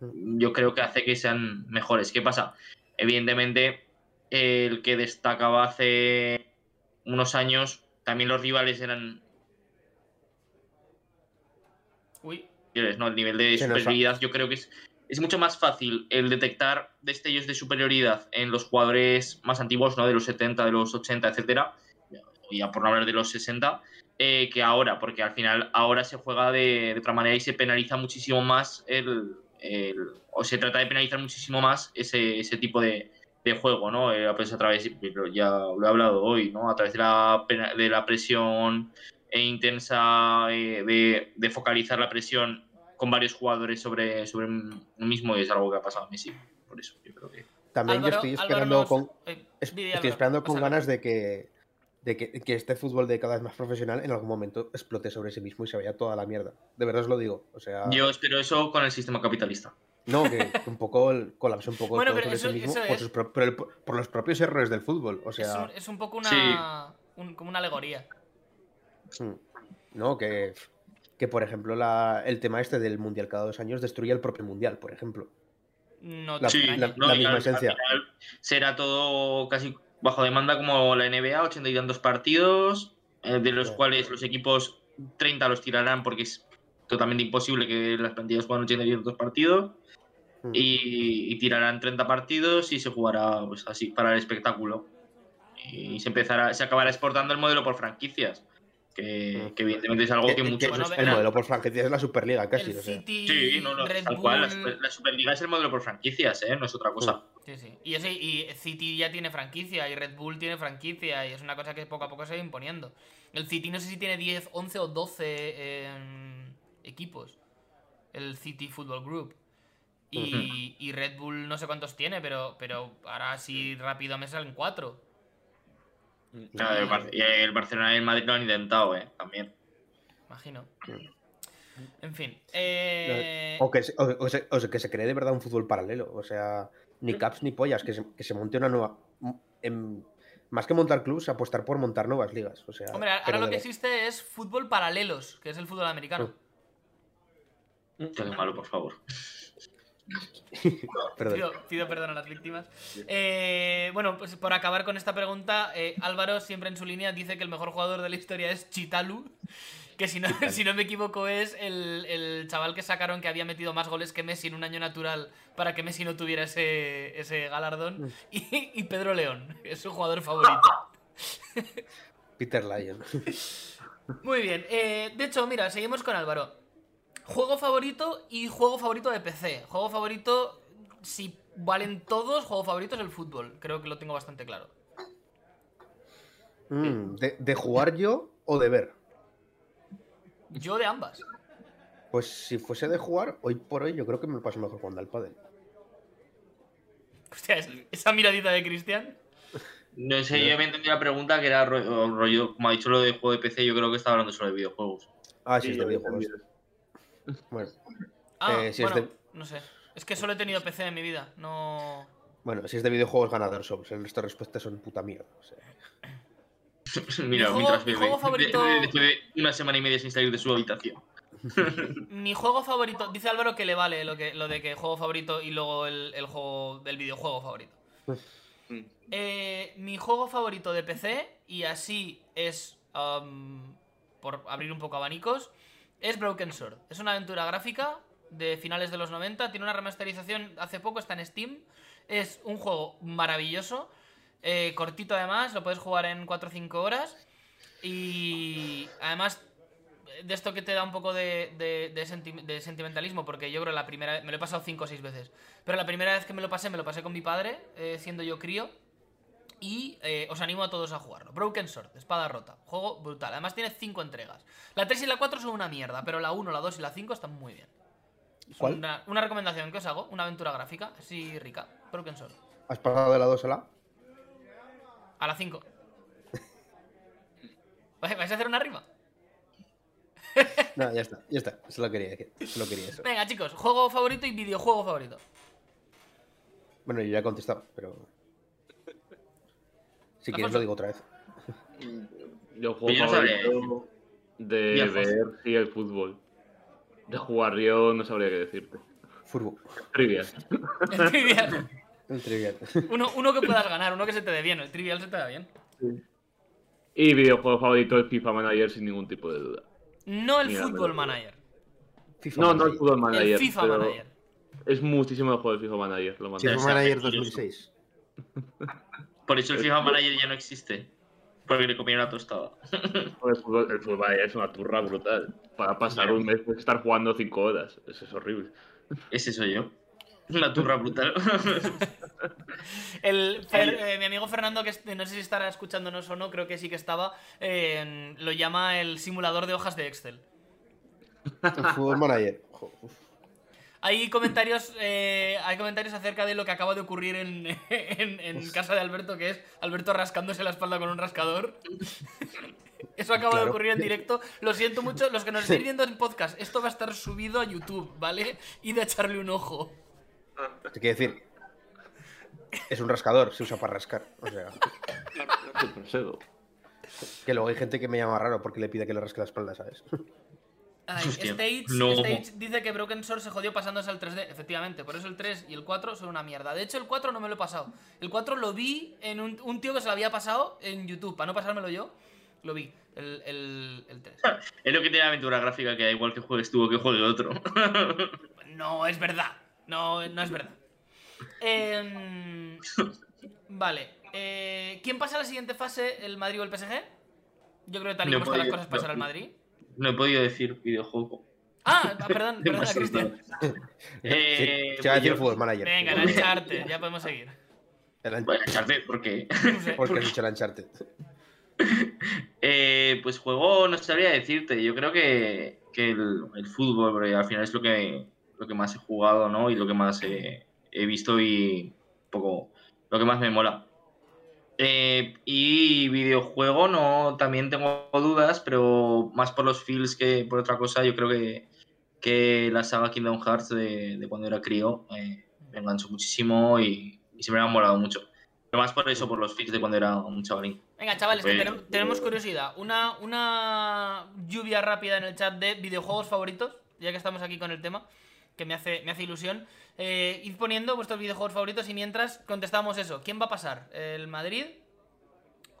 yo creo que hace que sean mejores. ¿Qué pasa? Evidentemente, el que destacaba hace unos años, también los rivales eran Uy, ¿no? El nivel de superioridad yo creo que es, es mucho más fácil el detectar destellos de superioridad en los jugadores más antiguos, ¿no? De los 70, de los 80, etcétera, ya por no hablar de los 60, eh, que ahora, porque al final ahora se juega de, de otra manera y se penaliza muchísimo más el, el- o se trata de penalizar muchísimo más ese, ese tipo de, de juego, ¿no? Eh, pues a través, ya lo he hablado hoy, ¿no? A través de la, pena- de la presión e intensa eh, de, de focalizar la presión con varios jugadores sobre, sobre un mismo y es algo que ha pasado a Messi. Por eso, yo creo que. También Álvaro- yo estoy Álvaro esperando con, eh, estoy esperando con ganas de que, de que, que este fútbol de cada vez más profesional en algún momento explote sobre sí mismo y se vaya toda la mierda. De verdad os lo digo. O sea, Yo espero eso con el sistema capitalista. no, que, que [LAUGHS] un poco el, colapse un poco Bueno, todo pero sobre eso- sí mismo por, es- sus por el- por los propios errores del fútbol. O Es sea, un, es un poco una. Sí. un- como una alegoría. Mm. No, que, que por ejemplo la- el tema este del mundial cada dos años destruye el propio mundial, por ejemplo. No La- Sí, la- no, y misma esencia. será todo casi bajo demanda como la NBA, ochenta y tantos partidos, eh, de los Sí. cuales los equipos 30 los tirarán porque es totalmente imposible que las plantillas jueguen ochenta y tantos partidos. Mm. y, y tirarán 30 partidos y se jugará pues, así para el espectáculo. Y se empezará, se acabará exportando el modelo por franquicias, que, Mm. que evidentemente es algo que, muchos... Bueno, el modelo por franquicias es la Superliga casi. el o sea. City, Sí, no, no, Red tal cual, la, Superliga es el modelo por franquicias, ¿eh? no es otra cosa. Sí, sí. Y, ese, y City ya tiene franquicia y Red Bull tiene franquicia y es una cosa que poco a poco se va imponiendo. El City no sé si tiene 10, 11 o 12 em, equipos. El City Football Group. Y, y Red Bull no sé cuántos tiene, pero, pero ahora sí rápido me salen 4. Claro, el, Bar- y el Barcelona y el Madrid lo han intentado, ¿eh? También. Imagino. En fin. eh, O que, se, o, o se- o sea, que se cree de verdad un fútbol paralelo. O sea, ni caps ni pollas, que se, que se monte una nueva. más que montar clubs, apostar por montar nuevas ligas. O sea, Hombre, ahora lo que existe es fútbol paralelos, que es el fútbol americano. Qué malo, por favor. [LAUGHS] Perdón. Pido, pido perdón a las víctimas. Eh, bueno, pues por acabar con esta pregunta, eh, Álvaro siempre en su línea dice que el mejor jugador de la historia es Chitalu. Que si no, [LAUGHS] si no me equivoco es el, el chaval que sacaron que había metido más goles que Messi en un año natural para que Messi no tuviera ese, ese galardón. [LAUGHS] Y, y Pedro León, es su jugador favorito. Peter Lyon. Muy bien, eh, de hecho, mira, seguimos con Álvaro. Juego favorito y juego favorito de PC. Juego favorito, si valen todos, juego favorito es el fútbol. Creo que lo tengo bastante claro. Mm, de, de jugar yo o de ver? Yo de ambas. Pues si fuese de jugar, hoy por hoy yo creo que me lo paso mejor jugando al pádel. Hostia, es- esa miradita de Cristian. No sé, yo me entendí la pregunta que era ro- rollo, como ha dicho lo de juego de PC, yo creo que estaba hablando solo de videojuegos. Ah, sí, Sí, es de videojuegos. también. Bueno, Ah, Eh, si es bueno, de- no sé. Es que solo he tenido PC en mi vida. No. bueno, si es de videojuegos, ganador Souls. Resto de respuestas son puta mierda. o sea. [LAUGHS] Mira, Mi juego- mientras mi bebe. juego favorito- de- de- una semana y media sin salir de su habitación. [LAUGHS] Mi juego favorito. Dice Álvaro que le vale lo, que, lo de que juego favorito y luego el, el juego del videojuego favorito. Mm. Eh, mi juego favorito de PC, y así es am, por abrir un poco abanicos, es Broken Sword. Es una aventura gráfica de finales de los 90, tiene una remasterización hace poco, está en Steam. Es un juego maravilloso, eh, cortito además, lo puedes jugar en 4 o 5 horas. Y además de esto que te da un poco de, de- de senti- de sentimentalismo, porque yo creo la primera vez, me lo he pasado 5 o 6 veces, pero la primera vez que me lo pasé, me lo pasé con mi padre, eh, siendo yo crío, y eh, os animo a todos a jugarlo. Broken Sword, espada rota, juego brutal, además tiene 5 entregas. La 3 y la 4 son una mierda, pero la 1, la 2 y la 5 están muy bien. ¿Cuál? Una, una recomendación que os hago, una aventura gráfica, así rica, Broken Sword. ¿Has pasado de la 2 a la? A la 5. [LAUGHS] ¿Vais a hacer una rima? [LAUGHS] No, ya está, ya está. Solo quería, que- solo quería eso. Venga, chicos, juego favorito y videojuego favorito. Bueno, yo ya he contestado, pero. Si quieres lo digo otra vez. Yo juego Yo no sabría favorito de ver sí el fútbol. De jugar yo no sabría qué decirte. Furbo. Trivia. El trivial. [LAUGHS] El trivial. Uno, uno que puedas ganar, uno que se te dé bien. El trivial se te da bien. Y videojuego favorito el FIFA Manager sin ningún tipo de duda. No el Mira, lo- Manager. FIFA No, no el Manager. Football Manager. El FIFA Manager. Es muchísimo mejor el FIFA Manager. Lo FIFA Manager mentiroso. 2006. [LAUGHS] Por eso el FIFA Manager ya no existe. Porque le comieron la tostada. [LAUGHS] El fútbol, el fútbol Manager es una turra brutal. Para pasar un mes puedes estar jugando 5 horas. Eso es horrible. Ese soy yo. Una turra brutal. [LAUGHS] El Fer- eh, mi amigo Fernando, que no sé si estará escuchándonos o no, creo que sí que estaba, eh, lo llama el simulador de hojas de Excel. El Fútbol Manager. Uf. Hay comentarios, eh, hay comentarios acerca de lo que acaba de ocurrir en, [LAUGHS] en- en casa de Alberto, que es Alberto rascándose la espalda con un rascador. [LAUGHS] Eso acaba de ocurrir en directo. Lo siento mucho, los que nos estáis viendo en podcast, esto va a estar subido a YouTube, ¿vale? Y de echarle un ojo. Te quiero decir. Es un rascador, se usa para rascar. O sea, que luego hay gente que me llama raro porque le pide que le rasque la espalda, ¿sabes? Ay, Stage, no. Stage dice que Broken Sword se jodió pasándose al 3D. Efectivamente, por eso el 3 y el 4 son una mierda. De hecho, el 4 no me lo he pasado. El 4 lo vi en un, un tío que se lo había pasado en YouTube. Para no pasármelo yo, lo vi. El, el, el 3. [LAUGHS] es lo que tiene la aventura gráfica, que da igual que juegues tú o que juegue otro. [LAUGHS] No es verdad. No, no es verdad. Em, vale. eh, ¿Quién pasa a la siguiente fase? ¿El Madrid o el PSG? Yo creo que tal y No como están las cosas pasar no. al Madrid. No he podido decir videojuego. Ah, perdón, [LAUGHS] perdona, Demasiado. Cristian. [LAUGHS] Eh, Se va a decir yo- Fútbol Manager. Venga, el Uncharted, ya podemos seguir. El Bueno, Uncharted, ¿por qué? [LAUGHS] No sé. Porque has dicho el Uncharted. Eh, pues juego, no sabría decirte. Yo creo que, que el, el fútbol, porque al final es lo que, lo que más he jugado, ¿no? Y lo que más he, he visto y un poco lo que más me mola. Eh, y videojuego, no, también tengo dudas, pero más por los feels que por otra cosa. Yo creo que, que la saga Kingdom Hearts de, de cuando era crío eh, me enganchó muchísimo y, y siempre me ha molado mucho. Pero más por eso, por los feels de cuando era un chavalín. Venga, chavales, que Pues- tenem- tenemos curiosidad. Una, una lluvia rápida en el chat de videojuegos favoritos, ya que estamos aquí con el tema, que me hace, me hace ilusión. Eh, id poniendo vuestros videojuegos favoritos y mientras contestamos eso. ¿Quién va a pasar? ¿El Madrid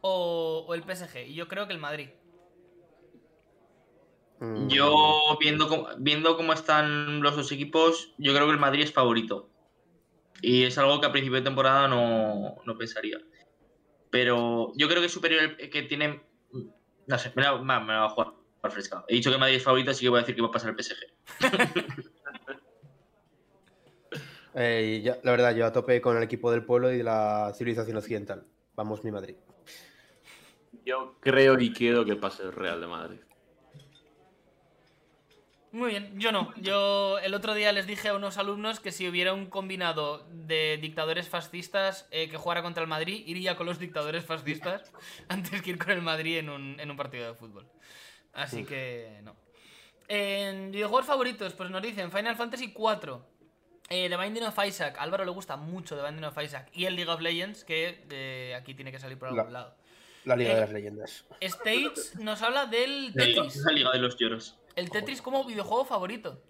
o, o el PSG? Y yo creo que el Madrid. Mm, Yo, viendo cómo, viendo cómo están los dos equipos, yo creo que el Madrid es favorito. Y es algo que a principio de temporada no, no pensaría. Pero yo creo que es superior, el- que tiene... No sé, me la, me la- voy a jugar al fresca. He dicho que el Madrid es favorito, así que voy a decir que va a pasar el PSG. [LAUGHS] eh, ya- la verdad, yo a tope con el equipo del pueblo y de la civilización occidental. Vamos, mi Madrid. Yo creo y quiero que pase el Real de Madrid. Muy bien, yo no. Yo el otro día les dije a unos alumnos que si hubiera un combinado de dictadores fascistas eh, que jugara contra el Madrid, iría con los dictadores fascistas [LAUGHS] antes que ir con el Madrid en un, en un partido de fútbol. Así que no. En videojuegos favoritos, pues nos dicen Final Fantasy IV, eh, The Binding of Isaac. A Álvaro le gusta mucho The Binding of Isaac. Y el League of Legends, que eh, aquí tiene que salir por algún La- lado. La Liga Eh, de las Leyendas. Stage nos habla del Tetris. la Liga de los Lloros. El Tetris como videojuego favorito.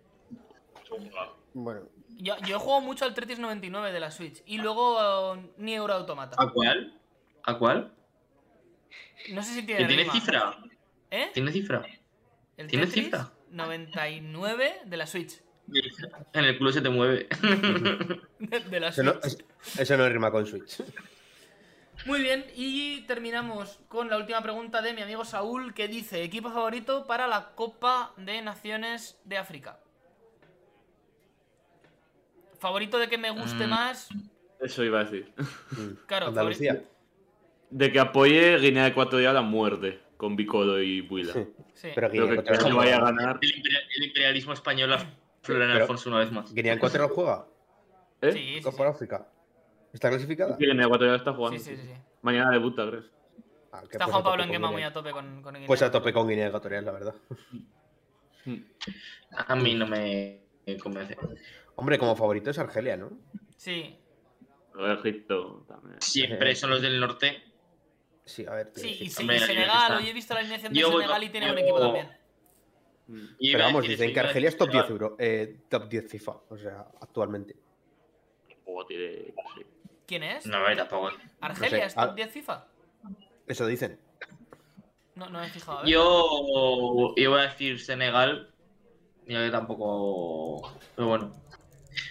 Bueno, Yo, jugado mucho al Tetris 99 de la Switch. Y luego eh, ni Euro Automata. ¿A cuál? ¿A cuál? No sé si ¿Que tiene tiene rima. cifra? ¿Eh? ¿Tiene cifra? El ¿Tiene Tetris cifra? 99 de la Switch. En el culo se te mueve. De, de la eso no, Switch. es- eso no rima con Switch. Muy bien, y terminamos con la última pregunta de mi amigo Saúl, que dice, equipo favorito para la Copa de Naciones de África. Favorito de que me guste Mm. más, Eso iba a decir. claro, Andalucía. favorito- De que apoye Guinea Ecuatorial a muerte con Bicolo y Buila. Sí. sí. Pero Guinea que que vaya a ganar. El imperialismo español Pero- Alfonso una vez más. Guinea Ecuatorial juega. ¿Eh? Sí, sí, Copa sí. África. ¿Está clasificada? Sí, Guinea Ecuatorial está jugando. sí, sí, sí. Mañana debuta, creo. Ah, Está pues Juan Pablo tope en con Gema Guinea. muy a tope con, con Guinea. Pues a tope con Guinea Ecuatorial, la verdad. [LAUGHS] A mí no me convence. Hombre, como favorito es Argelia, ¿no? Sí, Egipto también. Siempre son los del norte. Sí, a ver. sí, y, sí. y Senegal, hoy he visto la alineación de Senegal y tiene buen equipo también. Y Pero vamos, decir dicen que Argelia es top decir 10, euro, eh, top 10 FIFA, o sea, actualmente. Tampoco tiene- sí. ¿Quién es? No, tampoco. ¿Argelia No sé, es top ah. 10 FIFA? Eso dicen. No, no me he fijado. Yo iba a decir Senegal. Ya que tampoco. Pero bueno.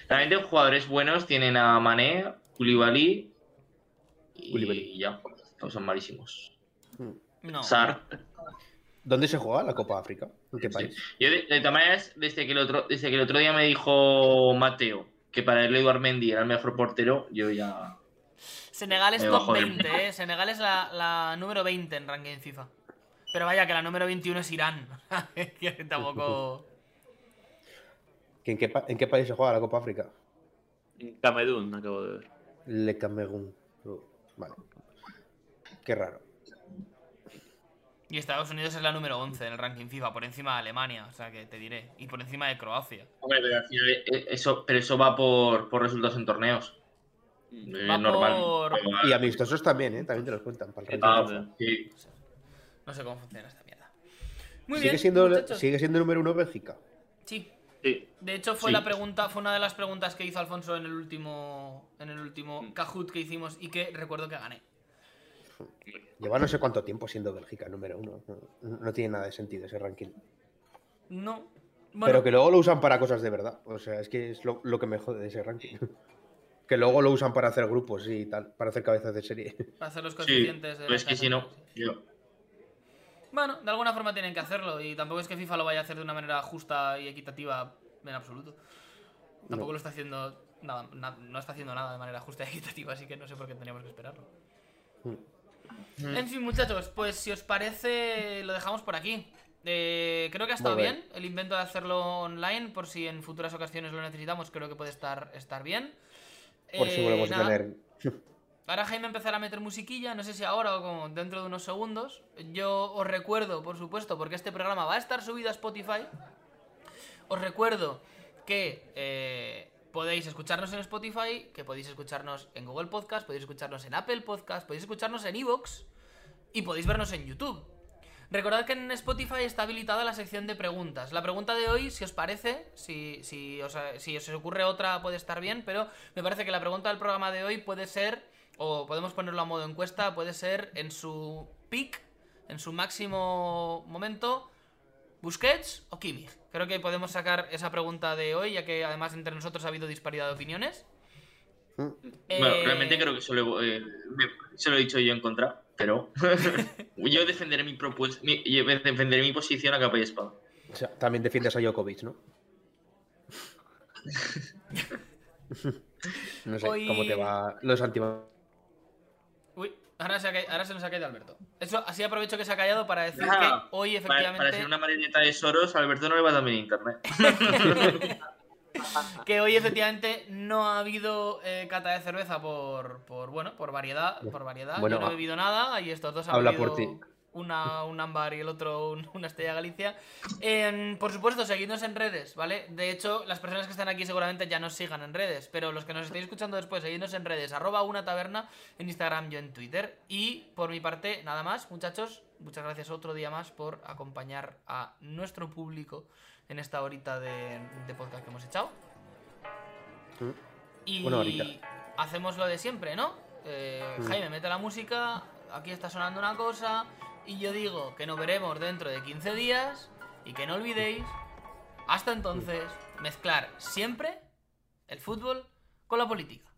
Realmente jugadores buenos tienen a Mané, Koulibaly. Y Koulibaly. ya. Todos son malísimos. No. Sar. ¿Dónde se juega la Copa África? ¿En qué país? Yo, de, de todas maneras, desde que, el otro, desde que el otro día me dijo Mateo que para él Eduard Mendy era el mejor portero, yo ya. Senegal es top bajo del- 20, ¿eh? Senegal es la, la número 20 en ranking FIFA. Pero vaya, que la número 21 es Irán. [LAUGHS] que tampoco... [LAUGHS] ¿Que ¿En qué, pa- ¿En qué país se juega la Copa África? En Camerún, acabo de ver. Le Camerún. Uh, Vale. Qué raro. Y Estados Unidos es la número 11 en el ranking FIFA, por encima de Alemania, o sea que te diré. Y por encima de Croacia. Hombre, pero al final, eh, eso, pero eso va por, por resultados en torneos. Eh, Va normal. por- Y amistosos también, ¿eh? También te los cuentan para el Ah, ranking. sí. No sé cómo funciona esta mierda. Muy Sigue, bien, siendo, muchachos. sigue siendo número uno Bélgica. Sí. Sí. De hecho, fue Sí. la pregunta, fue una de las preguntas que hizo Alfonso en el último, en el último Mm. Kahoot que hicimos y que recuerdo que gané. Lleva no sé cuánto tiempo siendo Bélgica número uno. No, no tiene nada de sentido ese ranking. No. Bueno, Pero que luego lo usan para cosas de verdad. O sea, es que es lo, lo que me jode de ese ranking. que luego lo usan para hacer grupos y tal, para hacer cabezas de serie. para hacer los Sí, coeficientes de pero es que si no, sí. yo. Bueno, de alguna forma tienen que hacerlo y tampoco es que FIFA lo vaya a hacer de una manera justa y equitativa en absoluto. Tampoco No. lo está haciendo nada, na- no está haciendo nada de manera justa y equitativa, así que no sé por qué teníamos que esperarlo. Mm. En fin, muchachos, pues si os parece, lo dejamos por aquí. Eh, creo que ha estado bien. bien. el invento de hacerlo online, por si en futuras ocasiones lo necesitamos, creo que puede estar, estar bien. Por si Eh, volvemos nada, a tener. [LAUGHS] Ahora Jaime empezará a meter musiquilla, no sé si ahora o como dentro de unos segundos. Yo os recuerdo, por supuesto, porque este programa va a estar subido a Spotify. Os recuerdo que eh, podéis escucharnos en Spotify, que podéis escucharnos en Google Podcast, podéis escucharnos en Apple Podcast, podéis escucharnos en Evox y podéis vernos en YouTube. Recordad que en Spotify está habilitada la sección de preguntas. La pregunta de hoy, si os parece, si, os, si os ocurre otra puede estar bien, pero me parece que la pregunta del programa de hoy puede ser, o podemos ponerlo a modo encuesta, puede ser en su peak, en su máximo momento, Busquets o Kimmich. Creo que podemos sacar esa pregunta de hoy, ya que además entre nosotros ha habido disparidad de opiniones. Mm. Bueno, Eh, realmente creo que solo, eh, se lo he dicho yo en contra, pero [LAUGHS] yo defenderé mi, propuesta, mi, yo defenderé mi posición a capa y espada. O sea, también defiendes a Djokovic, ¿no? [LAUGHS] no sé Hoy- cómo te va los anti Uy, ahora se, ha ca- ahora se nos ha caído Alberto. Eso, así aprovecho que se ha callado para decir que hoy efectivamente... para ser una marioneta de Soros, a Alberto no le va también internet. [LAUGHS] Que hoy efectivamente no ha habido eh, cata de cerveza por, por bueno, por variedad, por variedad. Bueno, Yo no he bebido nada y estos dos han habla bebido por ti. Una un ámbar y el otro un- una estrella Galicia. Por supuesto, seguidnos en redes, ¿vale? De hecho, las personas que están aquí seguramente ya nos sigan en redes, pero los que nos estéis escuchando después, seguidnos en redes, arroba una taberna en Instagram, yo en Twitter. Y por mi parte, nada más, muchachos, muchas gracias otro día más por acompañar a nuestro público en esta horita de, de podcast que hemos echado. Mm. Y Una horita. hacemos lo de siempre, ¿no? Eh, Mm. Jaime, mete la música, aquí está sonando una cosa, y yo digo que nos veremos dentro de 15 días, y que no olvidéis, hasta entonces, mezclar siempre el fútbol con la política.